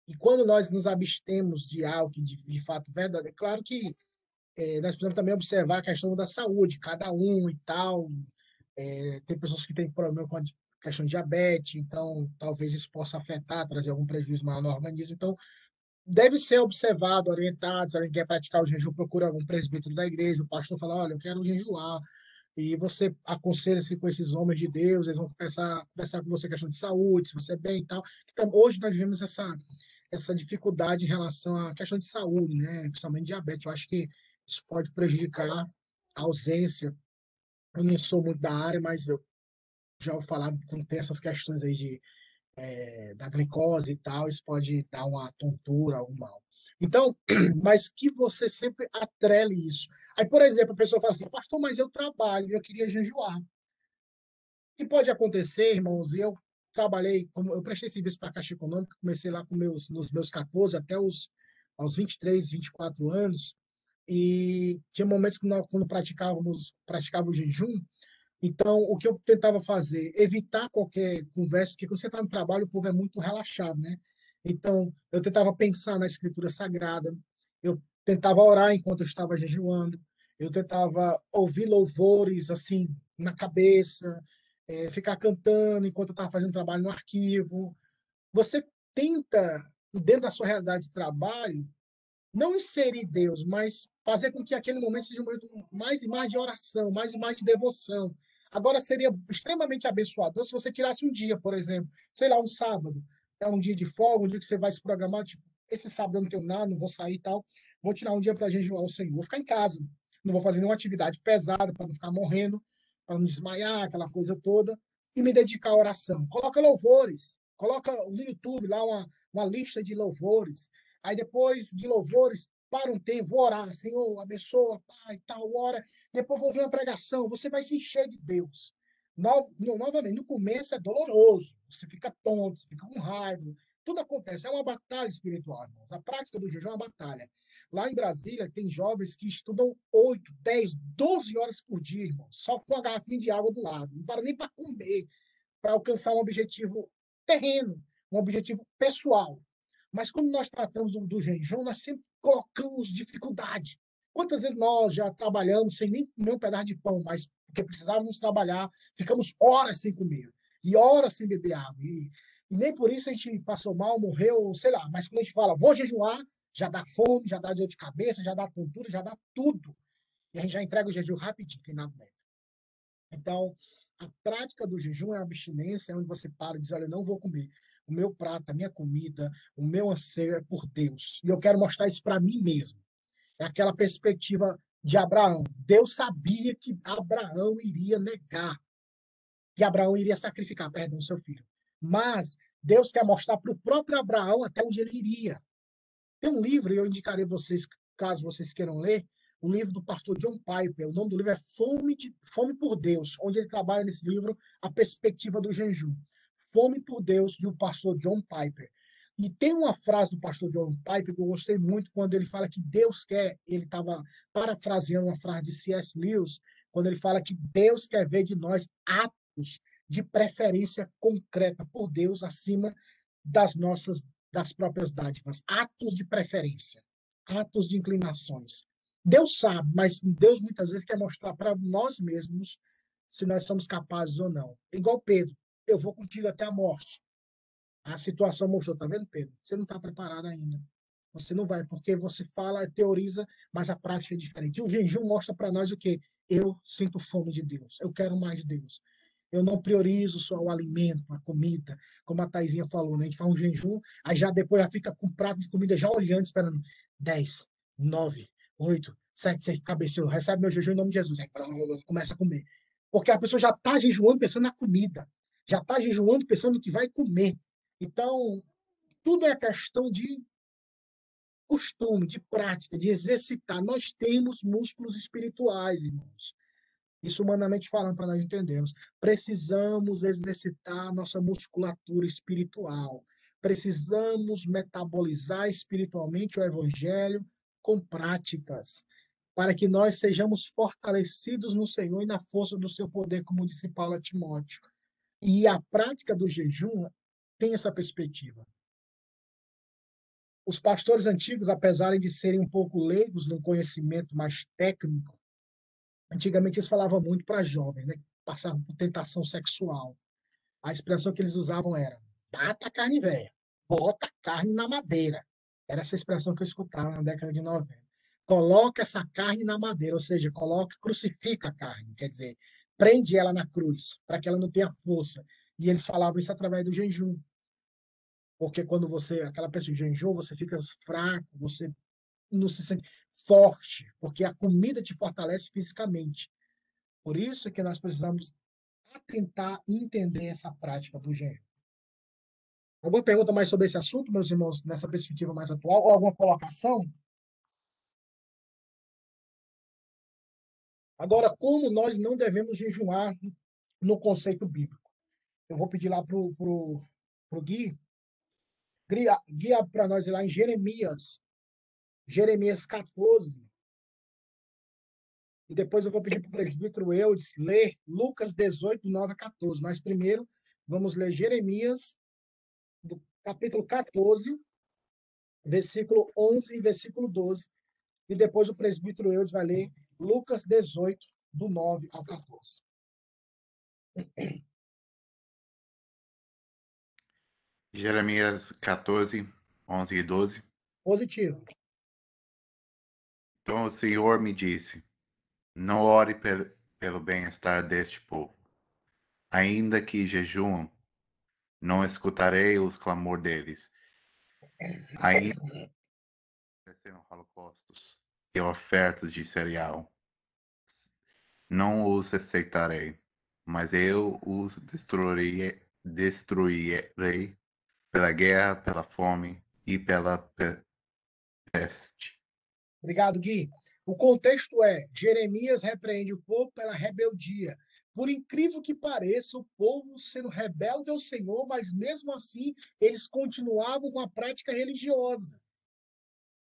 Speaker 1: e quando nós nos abstemos de algo de, de fato verdade, é claro que é, nós precisamos também observar a questão da saúde, cada um e tal. É, tem pessoas que têm problema com a questão de diabetes, então talvez isso possa afetar, trazer algum prejuízo maior no organismo. Então, deve ser observado, orientado. Se alguém quer praticar o jejum, procura algum presbítero da igreja. O pastor fala: olha, eu quero jejuar. e você aconselha-se com esses homens de Deus, eles vão a conversar com você questão de saúde, se você é bem e tal. Então, hoje nós vivemos essa, essa dificuldade em relação à questão de saúde, né? principalmente diabetes. Eu acho que isso pode prejudicar a ausência. Eu não sou muito da área, mas eu já vou falar quando tem essas questões aí de é, da glicose e tal, isso pode dar uma tontura, algum mal. Então, *clears throat* mas que você sempre atrele isso. Aí, por exemplo, a pessoa fala assim, pastor, mas eu trabalho, eu queria jejuar. O que pode acontecer, irmãos, eu trabalhei, como eu prestei serviço para a Caixa Econômica, comecei lá com meus, nos meus 14 até os aos 23, 24 anos, e tinha momentos que nós, quando praticávamos, praticávamos o jejum, então, o que eu tentava fazer? Evitar qualquer conversa, porque quando você está no trabalho, o povo é muito relaxado, né? Então, eu tentava pensar na escritura sagrada, eu tentava orar enquanto eu estava jejuando, eu tentava ouvir louvores, assim, na cabeça, é, ficar cantando enquanto eu estava fazendo trabalho no arquivo. Você tenta, dentro da sua realidade de trabalho, não inserir Deus, mas fazer com que aquele momento seja um momento mais e mais de oração, mais e mais de devoção, Agora, seria extremamente abençoador se você tirasse um dia, por exemplo, sei lá, um sábado, é um dia de folga, um dia que você vai se programar, tipo, esse sábado eu não tenho nada, não vou sair e tal, vou tirar um dia para jejuar o Senhor, vou ficar em casa, não vou fazer nenhuma atividade pesada para não ficar morrendo, para não desmaiar, aquela coisa toda, e me dedicar à oração. Coloca louvores, coloca no YouTube lá uma, uma lista de louvores, aí depois de louvores, para um tempo, vou orar, Senhor, abençoa, Pai, tal, hora. Depois vou ouvir uma pregação, você vai se encher de Deus. No, no, novamente, no começo é doloroso, você fica tonto, você fica com raiva, tudo acontece, é uma batalha espiritual, irmãos. A prática do jejum é uma batalha. Lá em Brasília, tem jovens que estudam 8, 10, 12 horas por dia, irmão, só com uma garrafinha de água do lado. Não para nem para comer, para alcançar um objetivo terreno, um objetivo pessoal. Mas quando nós tratamos do, jejum, nós sempre colocamos dificuldade. Quantas vezes nós já trabalhamos sem nem comer um pedaço de pão, mas porque precisávamos trabalhar, ficamos horas sem comer e horas sem beber água. E, e nem por isso a gente passou mal, morreu, sei lá. Mas quando a gente fala, vou jejuar, já dá fome, já dá dor de cabeça, já dá tontura, já dá tudo. E a gente já entrega o jejum rapidinho, tem nada dentro. Então, a prática do jejum é a abstinência, é onde você para e diz, olha, eu não vou comer o meu prato, a minha comida, o meu anseio é por Deus. E eu quero mostrar isso para mim mesmo. É aquela perspectiva de Abraão. Deus sabia que Abraão iria negar, que Abraão iria sacrificar, perdão, seu filho. Mas Deus quer mostrar para o próprio Abraão até onde ele iria. Tem um livro, eu indicarei vocês, caso vocês queiram ler, o livro do pastor John Piper. O nome do livro é Fome, de, Fome por Deus, onde ele trabalha nesse livro a perspectiva do jejum. Fome por Deus, do pastor John Piper. E tem uma frase do pastor John Piper que eu gostei muito quando ele fala que Deus quer, ele estava parafraseando uma frase de C.S. Lewis, quando ele fala que Deus quer ver de nós atos de preferência concreta por Deus acima das nossas das próprias dádivas, atos de preferência, atos de inclinações. Deus sabe, mas Deus muitas vezes quer mostrar para nós mesmos se nós somos capazes ou não. Igual Pedro eu vou contigo até a morte. A situação mostrou, tá vendo, Pedro? Você não está preparado ainda. Você não vai, porque você fala, teoriza, mas a prática é diferente. E o jejum mostra para nós o quê? Eu sinto fome de Deus. Eu quero mais Deus. Eu não priorizo só o alimento, a comida, como a Taizinha falou, né? A gente faz um jejum, aí já depois já fica com um prato de comida já olhando, esperando. 10, 9, 8, 7, 6, cabeceou. Recebe meu jejum em nome de Jesus. Aí começa a comer. Porque a pessoa já está jejuando pensando na comida já está jejuando pensando que vai comer. Então, tudo é questão de costume, de prática, de exercitar. Nós temos músculos espirituais, irmãos. Isso humanamente falando para nós entendermos. Precisamos exercitar nossa musculatura espiritual. Precisamos metabolizar espiritualmente o evangelho com práticas, para que nós sejamos fortalecidos no Senhor e na força do seu poder, como disse Paulo a Timóteo. E a prática do jejum tem essa perspectiva. Os pastores antigos, apesar de serem um pouco leigos no conhecimento mais técnico, antigamente eles falavam muito para jovens, né? passavam por tentação sexual. A expressão que eles usavam era: bata a carne velha, bota a carne na madeira. Era essa expressão que eu escutava na década de 90. coloca essa carne na madeira, ou seja, coloca, crucifica a carne, quer dizer, prende ela na cruz, para que ela não tenha força. E eles falavam isso através do jejum. Porque quando você, aquela pessoa jejum, você fica fraco, você não se sente forte, porque a comida te fortalece fisicamente. Por isso que nós precisamos atentar e entender essa prática do jejum. Alguma pergunta mais sobre esse assunto, meus irmãos, nessa perspectiva mais atual? Ou alguma colocação? Agora, como nós não devemos jejuar no conceito bíblico? Eu vou pedir lá para o Gui, guia, guia para nós lá em Jeremias, Jeremias 14. E depois eu vou pedir para o presbítero Eudes ler Lucas 18, 9 a 14. Mas primeiro, vamos ler Jeremias do capítulo 14, versículo 11 e versículo 12. E depois o presbítero Eudes vai ler Lucas 18, do 9 ao 14.
Speaker 3: Jeremias 14, 11 e 12.
Speaker 1: Positivo.
Speaker 3: Então o Senhor me disse: Não ore pelo bem-estar deste povo. Ainda que jejuam, não escutarei os clamor deles. Ainda ofereceram holocaustos e ofertas de cereal. Não os aceitarei, mas eu os destruirei, destruirei pela guerra, pela fome e pela peste.
Speaker 1: Obrigado, Gui. O contexto é: Jeremias repreende o povo pela rebeldia por incrível que pareça, o povo sendo rebelde ao Senhor, mas mesmo assim eles continuavam com a prática religiosa.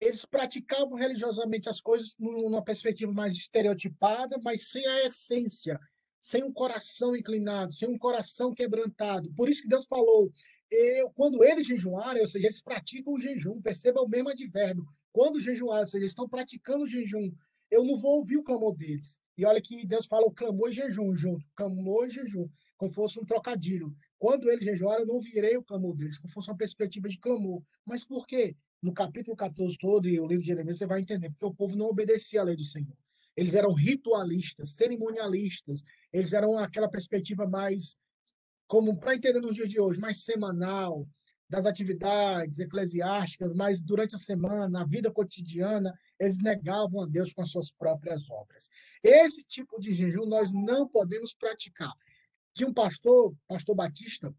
Speaker 1: Eles praticavam religiosamente as coisas numa perspectiva mais estereotipada, mas sem a essência, sem um coração inclinado, sem um coração quebrantado. Por isso que Deus falou: eu, quando eles jejuarem, ou seja, eles praticam o jejum, perceba o mesmo advérbio. Quando jejuarem, ou seja, eles estão praticando o jejum, eu não vou ouvir o clamor deles. E olha que Deus fala o clamor e jejum junto, clamor e jejum, como fosse um trocadilho. Quando eles jejuaram, eu não virei o clamor deles, como fosse uma perspectiva de clamor. Mas por quê? No capítulo 14 todo e o livro de Jeremias, você vai entender, porque o povo não obedecia à lei do Senhor. Eles eram ritualistas, cerimonialistas, eles eram aquela perspectiva mais, como para entender nos dias de hoje, mais semanal, das atividades eclesiásticas, mas durante a semana, na vida cotidiana, eles negavam a Deus com as suas próprias obras. Esse tipo de jejum nós não podemos praticar. Tinha um pastor, pastor Batista,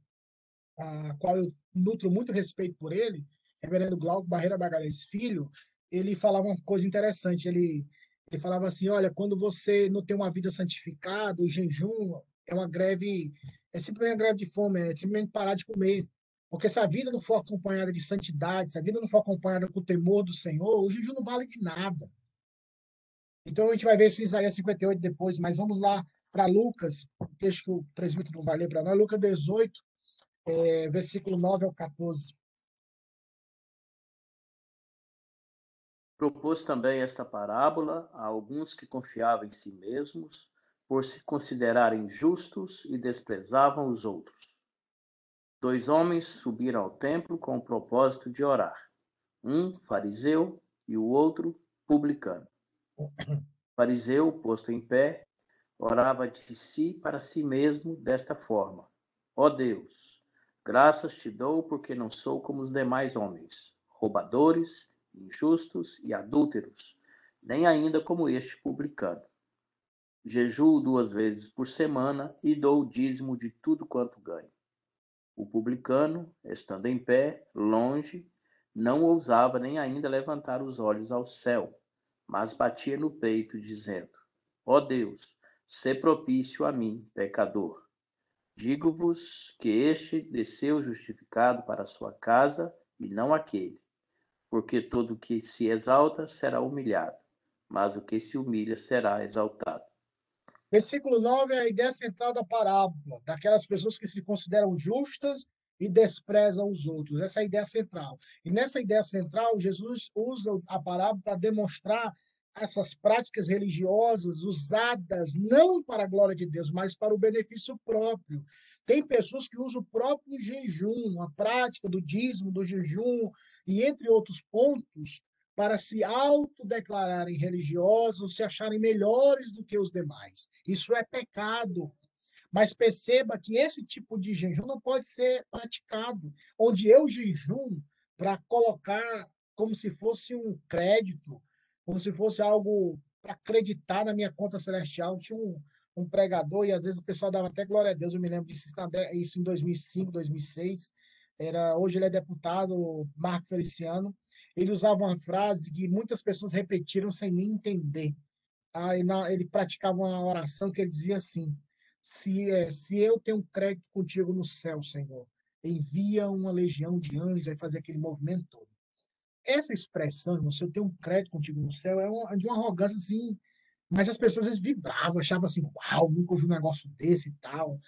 Speaker 1: a qual eu nutro muito respeito por ele, reverendo Glauco Barreira Magalhães Filho, ele falava uma coisa interessante, ele, ele falava assim, olha, quando você não tem uma vida santificada, o jejum é uma greve, é simplesmente uma greve de fome, é simplesmente parar de comer. Porque se a vida não for acompanhada de santidade, se a vida não for acompanhada com o temor do Senhor, o jejum não vale de nada. Então a gente vai ver isso em Isaías 58 depois, mas vamos lá para Lucas, o texto que o presbítero vai ler para nós, Lucas 18, é, versículo 9 ao 14.
Speaker 2: Propôs também esta parábola a alguns que confiavam em si mesmos, por se considerarem justos e desprezavam os outros. Dois homens subiram ao templo com o propósito de orar. Um fariseu e o outro publicano. O fariseu, posto em pé, orava de si para si mesmo desta forma: Ó Deus, graças te dou porque não sou como os demais homens, roubadores, injustos e adúlteros, nem ainda como este publicano. Jejuo duas vezes por semana e dou o dízimo de tudo quanto ganho. O publicano, estando em pé, longe, não ousava nem ainda levantar os olhos ao céu, mas batia no peito, dizendo: Ó Deus, sê propício a mim, pecador. Digo-vos que este desceu justificado para a sua casa e não aquele. Porque todo que se exalta será humilhado, mas o que se humilha será exaltado.
Speaker 1: Versículo 9 é a ideia central da parábola, daquelas pessoas que se consideram justas e desprezam os outros. Essa é a ideia central. E nessa ideia central, Jesus usa a parábola para demonstrar essas práticas religiosas usadas não para a glória de Deus, mas para o benefício próprio. Tem pessoas que usam o próprio jejum, a prática do dízimo, do jejum, e entre outros pontos, para se autodeclararem religiosos, se acharem melhores do que os demais. Isso é pecado. Mas perceba que esse tipo de jejum não pode ser praticado, onde eu jejum para colocar como se fosse um crédito, como se fosse algo para acreditar na minha conta celestial. Tinha um, um pregador, e às vezes o pessoal dava até glória a Deus, eu me lembro disso, isso em 2005, 2006. Era, hoje ele é deputado, Marco Feliciano. Ele usava uma frase que muitas pessoas repetiram sem nem entender. Aí na, ele praticava uma oração que ele dizia assim: se, é, se eu tenho crédito contigo no céu, Senhor, envia uma legião de anjos, vai fazer aquele movimento todo. Essa expressão, se eu tenho um crédito contigo no céu, é uma, de uma arrogância assim, mas as pessoas às vezes vibravam, achavam assim, uau, nunca ouvi um negócio desse e tal.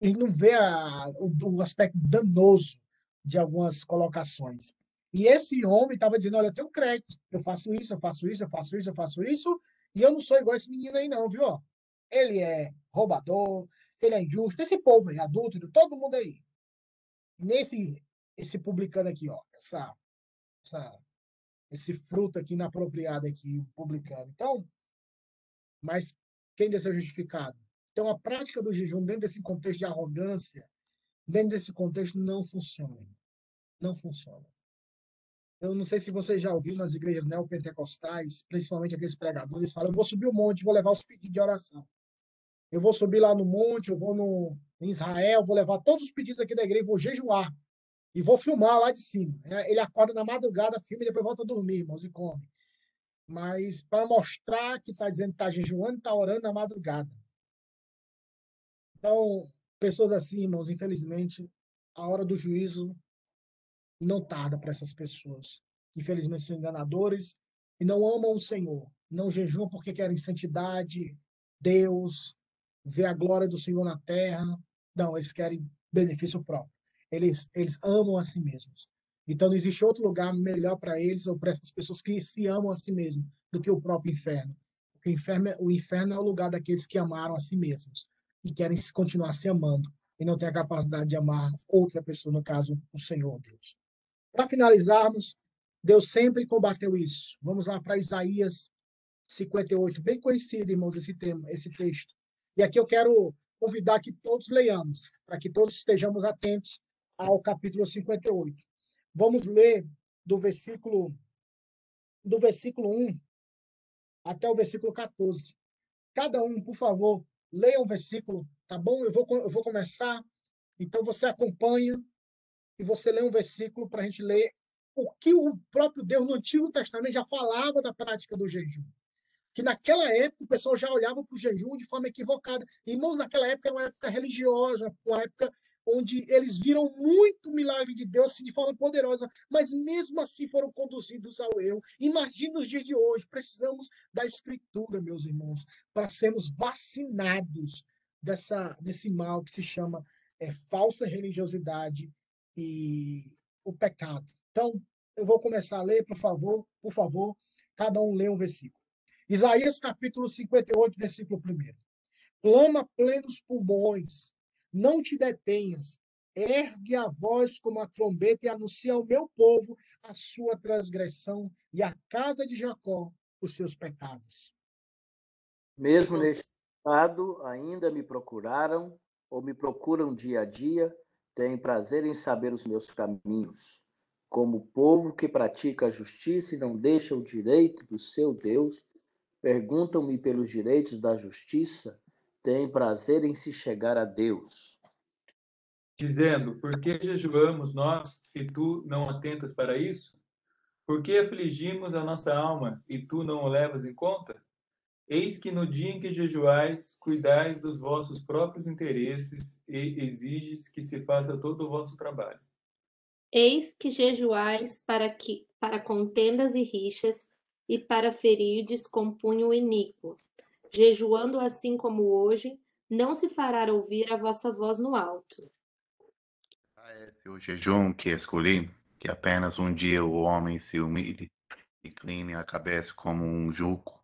Speaker 1: Ele não vê a, o, o aspecto danoso de algumas colocações. E esse homem estava dizendo: Olha, eu tenho crédito, eu faço isso, eu faço isso, eu faço isso, eu faço isso, e eu não sou igual esse menino aí, não, viu? Ele é roubador, ele é injusto. Esse povo aí, adulto, todo mundo aí. Nesse esse publicano aqui, ó, essa, essa, esse fruto aqui inapropriado aqui, publicano. Então, mas quem deve ser justificado? Então, a prática do jejum dentro desse contexto de arrogância, dentro desse contexto, não funciona. Não funciona. Eu não sei se você já ouviu nas igrejas neopentecostais, principalmente aqueles pregadores, falam: eu vou subir o monte, vou levar os pedidos de oração. Eu vou subir lá no monte, eu vou no, em Israel, vou levar todos os pedidos aqui da igreja, vou jejuar. E vou filmar lá de cima. É, ele acorda na madrugada, filma e depois volta a dormir, irmãos, e come. Mas para mostrar que está dizendo que está jejuando, está orando na madrugada. Então, pessoas assim, irmãos, infelizmente, a hora do juízo não tarda para essas pessoas. Infelizmente, são enganadores e não amam o Senhor. Não jejuam porque querem santidade, Deus, ver a glória do Senhor na terra. Não, eles querem benefício próprio. Eles, eles amam a si mesmos. Então, não existe outro lugar melhor para eles ou para essas pessoas que se amam a si mesmos do que o próprio inferno. O inferno, é, o inferno é o lugar daqueles que amaram a si mesmos e querem continuar se amando e não têm a capacidade de amar outra pessoa, no caso, o Senhor Deus. Para finalizarmos, Deus sempre combateu isso. Vamos lá para Isaías 58, bem conhecido, irmãos, esse tema, esse texto. E aqui eu quero convidar que todos leiamos, para que todos estejamos atentos ao capítulo 58. Vamos ler do versículo do versículo 1 até o versículo 14. Cada um, por favor, leia um versículo, tá bom? Eu vou, eu vou começar. Então você acompanha e você lê um versículo para a gente ler o que o próprio Deus no Antigo Testamento já falava da prática do jejum que naquela época o pessoal já olhava para o jejum de forma equivocada. Irmãos, naquela época era uma época religiosa, uma época onde eles viram muito milagre de Deus assim, de forma poderosa, mas mesmo assim foram conduzidos ao erro. Imagina os dias de hoje, precisamos da escritura, meus irmãos, para sermos vacinados dessa, desse mal que se chama é, falsa religiosidade e o pecado. Então, eu vou começar a ler, por favor, por favor, cada um lê um versículo. Isaías capítulo 58, versículo 1. Clama plenos pulmões, não te detenhas, ergue a voz como a trombeta e anuncia ao meu povo a sua transgressão e à casa de Jacó os seus pecados.
Speaker 2: Mesmo neste estado, ainda me procuraram ou me procuram dia a dia, têm prazer em saber os meus caminhos. Como povo que pratica a justiça e não deixa o direito do seu Deus, perguntam-me pelos direitos da justiça, têm prazer em se chegar a Deus.
Speaker 4: Dizendo: Por que jejuamos nós e tu não atentas para isso? Por que afligimos a nossa alma e tu não o levas em conta? Eis que no dia em que jejuais, cuidais dos vossos próprios interesses e exiges que se faça todo o vosso trabalho.
Speaker 7: Eis que jejuais para que para contendas e rixas, e para ferir descompunha o iníquo. Jejuando assim como hoje, não se fará ouvir a vossa voz no alto.
Speaker 3: Esse é o jejum que escolhi, que apenas um dia o homem se humilhe, incline a cabeça como um juco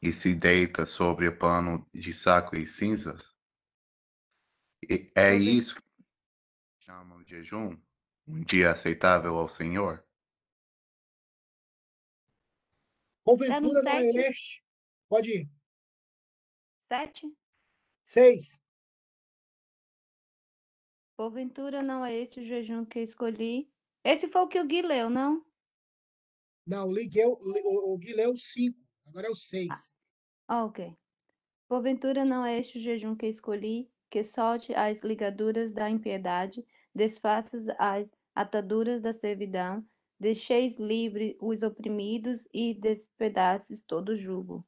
Speaker 3: e se deita sobre o pano de saco e cinzas. E é isso que chamam de jejum, um dia aceitável ao Senhor.
Speaker 1: Porventura não é este. Pode ir.
Speaker 5: Sete.
Speaker 1: Seis.
Speaker 5: Porventura não é este o jejum que escolhi. Esse foi o que o Gui leu, não?
Speaker 1: Não, o o Gui leu cinco. Agora é o seis.
Speaker 5: Ah, ok. Porventura não é este o jejum que escolhi, que solte as ligaduras da impiedade, desfaças as ataduras da servidão, deixeis livre os oprimidos e despedaces todo jugo.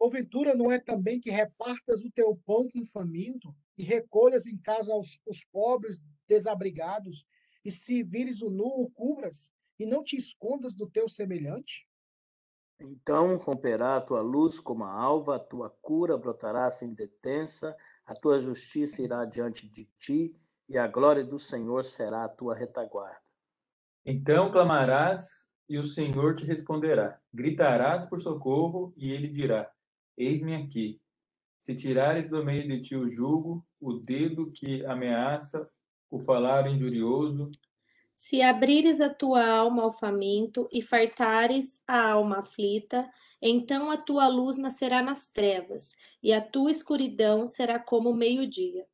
Speaker 1: Porventura não é também que repartas o teu pão com o faminto e recolhas em casa os, os pobres desabrigados e se vires o nu, o cubras e não te escondas do teu semelhante?
Speaker 2: Então romperá a tua luz como a alva, a tua cura brotará sem detença, a tua justiça irá diante de ti, e a glória do Senhor será a tua retaguarda.
Speaker 4: Então clamarás e o Senhor te responderá. Gritarás por socorro e ele dirá: Eis-me aqui. Se tirares do meio de ti o jugo, o dedo que ameaça, o falar injurioso,
Speaker 7: Se abrires a tua alma ao faminto e fartares a alma aflita, então a tua luz nascerá nas trevas, e a tua escuridão será como o meio-dia.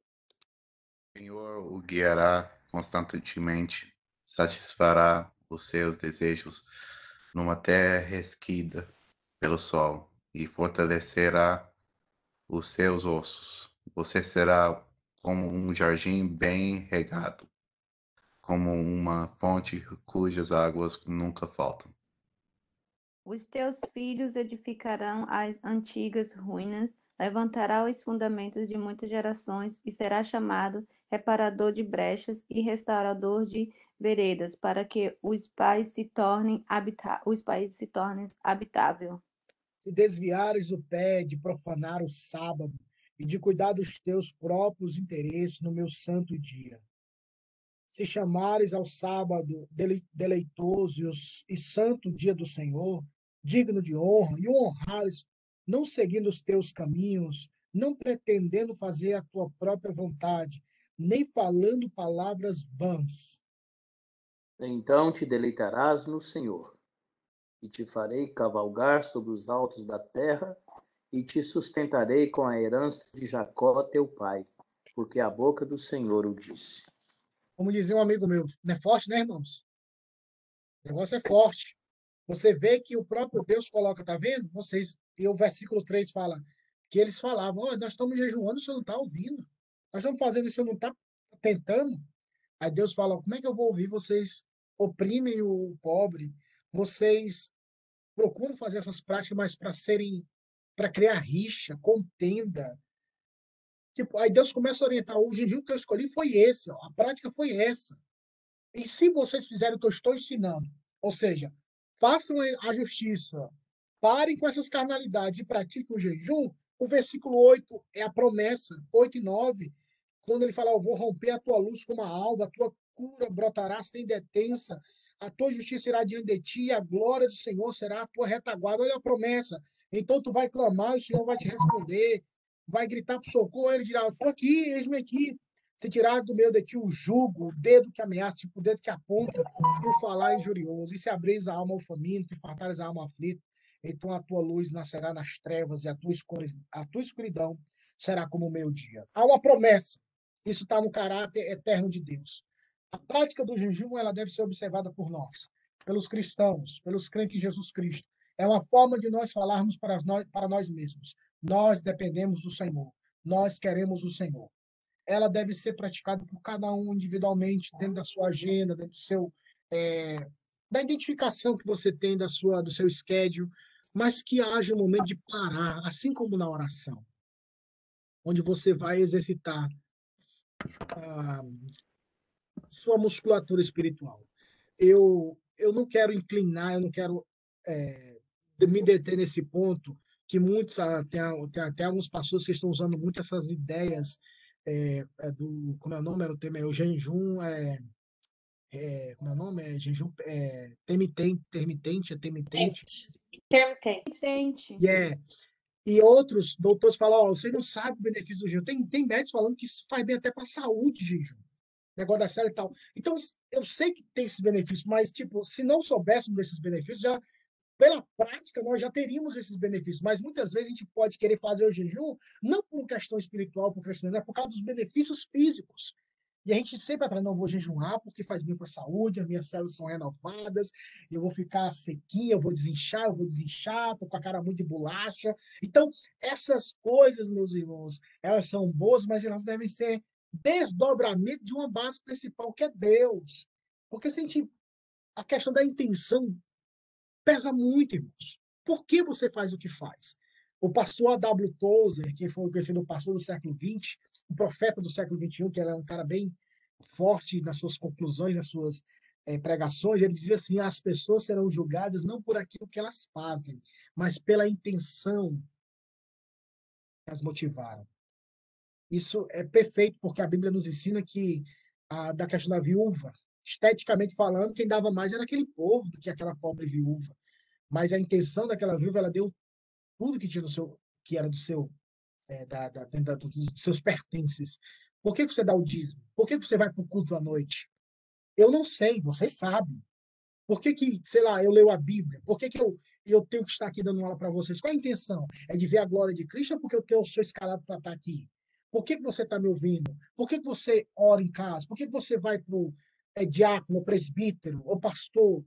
Speaker 3: O Senhor o guiará constantemente, satisfará os seus desejos numa terra resquida pelo sol e fortalecerá os seus ossos. Você será como um jardim bem regado, como uma fonte cujas águas nunca faltam.
Speaker 5: Os teus filhos edificarão as antigas ruínas, levantará os fundamentos de muitas gerações e será chamado reparador de brechas e restaurador de veredas, para que os pais se tornem habita os países se tornem habitável.
Speaker 1: Se desviares o pé de profanar o sábado e de cuidar dos teus próprios interesses no meu santo dia. Se chamares ao sábado dele- deleitoso e, os- e santo dia do Senhor, digno de honra, e o honrares, não seguindo os teus caminhos, não pretendendo fazer a tua própria vontade, nem falando palavras vãs.
Speaker 2: Então te deleitarás no Senhor, e te farei cavalgar sobre os altos da terra, e te sustentarei com a herança de Jacó teu pai, porque a boca do Senhor o disse.
Speaker 1: Como dizia um amigo meu, não é forte, né, irmãos? O negócio é forte. Você vê que o próprio Deus coloca, tá vendo? Vocês, e o versículo 3 fala que eles falavam: Ó, nós estamos jejuando, o senhor não está ouvindo. Nós estamos fazendo isso, o senhor não está tentando. Aí Deus fala: como é que eu vou ouvir? Vocês oprimem o pobre, vocês procuram fazer essas práticas, mas para serem, para criar rixa, contenda. Tipo, aí Deus começa a orientar: o jejum que eu escolhi foi esse, ó, a prática foi essa. E se vocês fizerem o que eu estou ensinando, ou seja, façam a justiça, parem com essas carnalidades e pratiquem o jejum, o versículo 8 é a promessa, 8 e 9, quando ele fala, eu vou romper a tua luz como a alva, a tua cura brotará sem detença, a tua justiça irá diante de ti, e a glória do Senhor será a tua retaguarda. Olha a promessa. Então tu vai clamar, o Senhor vai te responder, vai gritar por socorro, ele dirá, estou aqui, eis-me aqui. Se tirar do meio de ti o jugo, o dedo que ameaça, tipo o dedo que aponta, o falar injurioso, e se abris a alma ao faminto, e fartares a alma aflita, então a tua luz nascerá nas trevas, e a tua, escuri- a tua escuridão será como o meio-dia. Há uma promessa. Isso está no caráter eterno de Deus. A prática do jejum ela deve ser observada por nós, pelos cristãos, pelos crentes em Jesus Cristo. É uma forma de nós falarmos para nós, para nós mesmos. Nós dependemos do Senhor. Nós queremos o Senhor. Ela deve ser praticada por cada um individualmente, dentro da sua agenda, dentro do seu é, da identificação que você tem da sua do seu schedule, mas que haja um momento de parar, assim como na oração, onde você vai exercitar a sua musculatura espiritual. Eu, eu não quero inclinar, eu não quero é, me deter nesse ponto, que muitos, ah, tem, tem até alguns pastores que estão usando muito essas ideias é, é, do, como é o nome, era o tema, é o jejum, é, é, como é o nome, é jejum é, temitente, termitente, é temitente,
Speaker 7: Intermitente.
Speaker 5: Tente.
Speaker 1: e é e outros doutores falam, ó, você não sabe o benefício do jejum. Tem, tem médicos falando que isso faz bem até para a saúde, jejum. Negócio da série e tal. Então, eu sei que tem esses benefícios, mas, tipo, se não soubéssemos desses benefícios, já pela prática, nós já teríamos esses benefícios, mas muitas vezes a gente pode querer fazer o jejum não por questão espiritual, por crescimento, é por causa dos benefícios físicos. E a gente sempre fala, não vou jejuar porque faz bem para a saúde, as minhas células são renovadas, eu vou ficar sequinha, eu vou desinchar, eu vou desinchar, tô com a cara muito de bolacha. Então, essas coisas, meus irmãos, elas são boas, mas elas devem ser desdobramento de uma base principal, que é Deus. Porque a questão da intenção pesa muito, irmãos. Por que você faz o que faz? O pastor A.W. Tozer, que foi conhecido pastor do século XX, o profeta do século XXI, que era um cara bem forte nas suas conclusões, nas suas é, pregações, ele dizia assim: as pessoas serão julgadas não por aquilo que elas fazem, mas pela intenção que as motivaram. Isso é perfeito, porque a Bíblia nos ensina que, a, da questão da viúva, esteticamente falando, quem dava mais era aquele povo do que aquela pobre viúva. Mas a intenção daquela viúva, ela deu tudo que tinha no seu, que era do seu, é, da, da, da, dos seus pertences. Por que você dá o dízimo? Por que você vai para o culto à noite? Eu não sei, você sabe. Por que, que, sei lá, eu leio a Bíblia? Por que, que eu, eu tenho que estar aqui dando aula para vocês? Qual a intenção? É de ver a glória de Cristo ou porque eu, sou escalado para estar aqui? Por que, que você está me ouvindo? Por que, que você ora em casa? Por que, que você vai para o é diácono, presbítero ou pastor,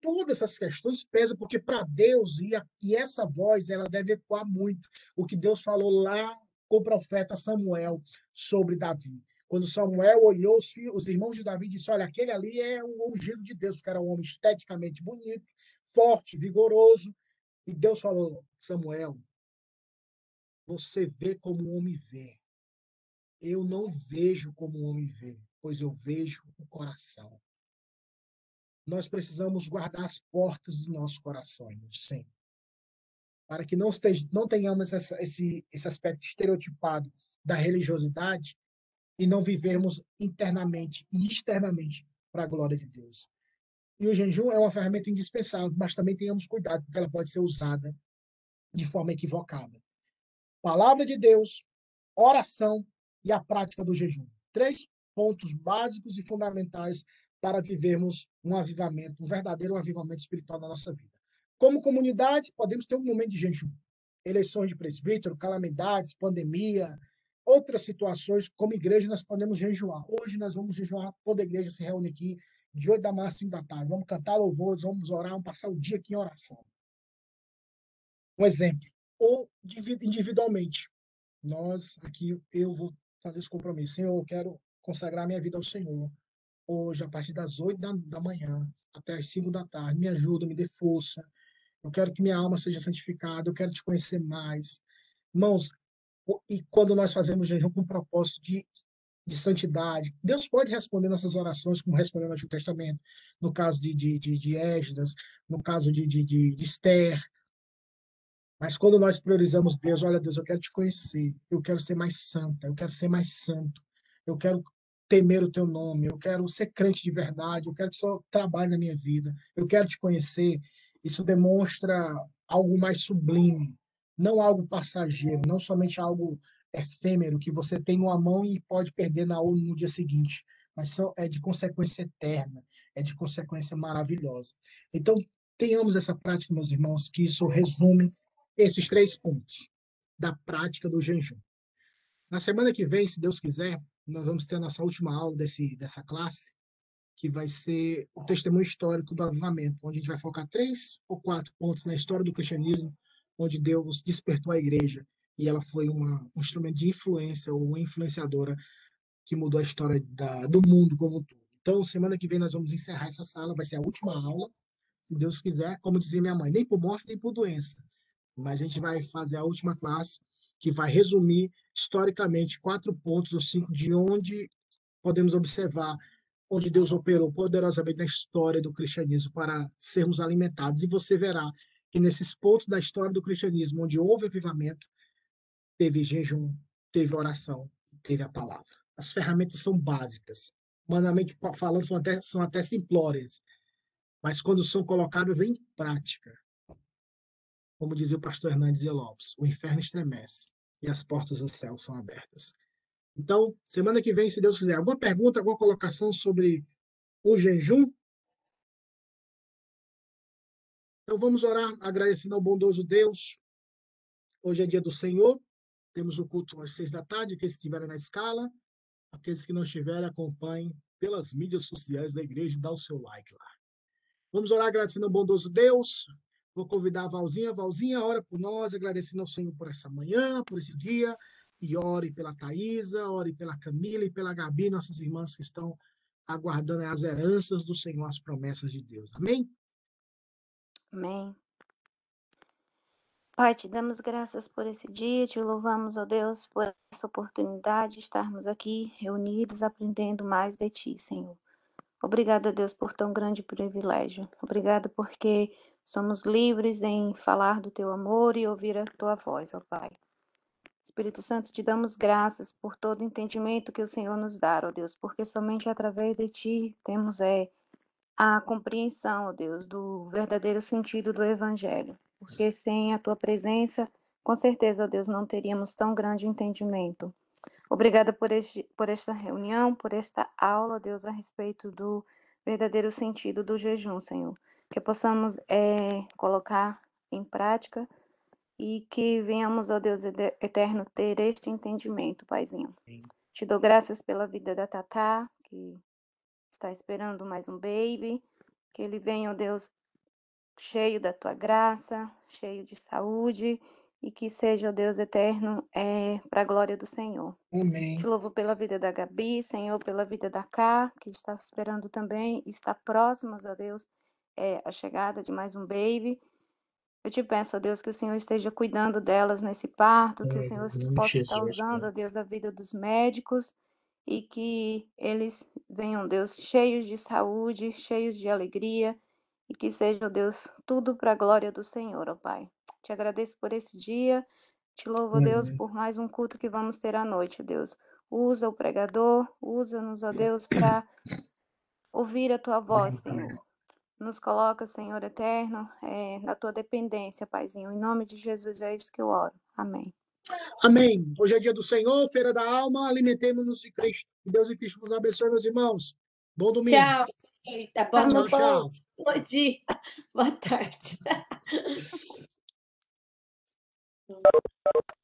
Speaker 1: todas essas questões pesam, porque para Deus, e, a, e essa voz, ela deve ecoar muito o que Deus falou lá com o profeta Samuel sobre Davi. Quando Samuel olhou os, filhos, os irmãos de Davi e disse: Olha, aquele ali é o ungido de Deus, porque era um homem esteticamente bonito, forte, vigoroso. E Deus falou: Samuel, você vê como o homem vê. Eu não vejo como o homem vê pois eu vejo o coração. Nós precisamos guardar as portas do nosso coração, sempre. Para que não, esteja, não tenhamos essa, esse, esse aspecto estereotipado da religiosidade e não vivermos internamente e externamente para a glória de Deus. E o jejum é uma ferramenta indispensável, mas também tenhamos cuidado, porque ela pode ser usada de forma equivocada. Palavra de Deus, oração e a prática do jejum. Três pontos básicos e fundamentais para vivermos um avivamento, um verdadeiro avivamento espiritual na nossa vida. Como comunidade, podemos ter um momento de jejum. Eleições de presbítero, calamidades, pandemia, outras situações, como igreja, nós podemos jejuar. Hoje nós vamos jejuar, toda a igreja se reúne aqui, de 8 da manhã a 5 da tarde. Vamos cantar louvores, vamos orar, vamos passar o dia aqui em oração. Um exemplo. Ou individualmente. Nós aqui, eu vou fazer esse compromisso. Senhor, eu quero consagrar minha vida ao Senhor. Hoje, a partir das oito da, da manhã até as cinco da tarde, me ajuda, me dê força. Eu quero que minha alma seja santificada, eu quero te conhecer mais. Irmãos, e quando nós fazemos jejum com propósito de, de santidade, Deus pode responder nossas orações, como respondeu no Antigo Testamento, no caso de, de, de, de Esdras, no caso de, de, de, de Esther. Mas quando nós priorizamos Deus, olha, Deus, eu quero te conhecer, eu quero ser mais santa, eu quero ser mais santo, eu quero temer o teu nome, eu quero ser crente de verdade, eu quero que o Senhor trabalhe na minha vida, eu quero te conhecer. Isso demonstra algo mais sublime, não algo passageiro, não somente algo efêmero que você tem uma mão e pode perder na outra no dia seguinte, mas é de consequência eterna, é de consequência maravilhosa. Então, tenhamos essa prática, meus irmãos, que isso resume esses três pontos da prática do jejum. Na semana que vem, se Deus quiser, nós vamos ter a nossa última aula desse, dessa classe, que vai ser o testemunho histórico do avivamento, onde a gente vai focar três ou quatro pontos na história do cristianismo, onde Deus despertou a igreja e ela foi uma, um instrumento de influência ou influenciadora que mudou a história da, do mundo como um todo. Então, semana que vem nós vamos encerrar essa sala, vai ser a última aula, se Deus quiser, como dizia minha mãe, nem por morte nem por doença. Mas a gente vai fazer a última classe que vai resumir historicamente quatro pontos ou cinco de onde podemos observar onde Deus operou poderosamente na história do cristianismo para sermos alimentados. E você verá que nesses pontos da história do cristianismo, onde houve avivamento, teve jejum, teve oração, teve a palavra. As ferramentas são básicas. Humanamente falando, são até, são até simplórias. Mas quando são colocadas em prática, como dizia o pastor Hernandes Lopes, o inferno estremece e as portas do céu são abertas. Então, semana que vem, se Deus quiser, alguma pergunta, alguma colocação sobre o jejum? Então vamos orar agradecendo ao bondoso Deus. Hoje é dia do Senhor. Temos o culto às seis da tarde. Aqueles que estiverem na escala, aqueles que não estiverem, acompanhem pelas mídias sociais da igreja e dá o seu like lá. Vamos orar agradecendo ao bondoso Deus. Vou convidar a Valzinha. Valzinha, ora por nós, agradecendo ao Senhor por essa manhã, por esse dia. E ore pela Thaisa, ore pela Camila e pela Gabi, nossas irmãs que estão aguardando as heranças do Senhor, as promessas de Deus. Amém?
Speaker 5: Amém. Pai, te damos graças por esse dia, te louvamos, ó Deus, por essa oportunidade de estarmos aqui reunidos, aprendendo mais de ti, Senhor. Obrigado, a Deus, por tão grande privilégio. Obrigado porque somos livres em falar do teu amor e ouvir a tua voz, ó Pai. Espírito Santo, te damos graças por todo o entendimento que o Senhor nos dá, ó Deus, porque somente através de ti temos é, a compreensão, ó Deus, do verdadeiro sentido do Evangelho. Porque sem a tua presença, com certeza, ó Deus, não teríamos tão grande entendimento. Obrigada por, este, por esta reunião, por esta aula, Deus, a respeito do verdadeiro sentido do jejum, Senhor. Que possamos é, colocar em prática e que venhamos, ó Deus eterno, ter este entendimento, Paizinho. Sim. Te dou graças pela vida da Tatá, que está esperando mais um baby. Que ele venha, ó Deus, cheio da tua graça, cheio de saúde e que seja o Deus eterno é, para a glória do Senhor.
Speaker 1: Amém.
Speaker 5: Te louvo pela vida da Gabi, Senhor, pela vida da Cá, que está esperando também, está próxima, ó Deus, é, a chegada de mais um baby. Eu te peço, ó Deus, que o Senhor esteja cuidando delas nesse parto, que o Senhor possa estar usando, ó Deus, a vida dos médicos e que eles venham, Deus, cheios de saúde, cheios de alegria e que seja, ó Deus, tudo para a glória do Senhor, ó Pai. Te agradeço por esse dia. Te louvo, uhum. Deus, por mais um culto que vamos ter à noite, Deus. Usa o pregador, usa-nos, ó Deus, para *coughs* ouvir a tua voz, Senhor. Nos coloca, Senhor eterno, é, na tua dependência, Paizinho. Em nome de Jesus é isso que eu oro. Amém.
Speaker 1: Amém. Hoje é dia do Senhor, feira da alma, alimentemos-nos de Cristo. Que Deus e Cristo vos abençoe, meus irmãos. Bom domingo.
Speaker 7: Tchau. Eita, bom, tchau, tchau. bom dia. Boa tarde. *laughs*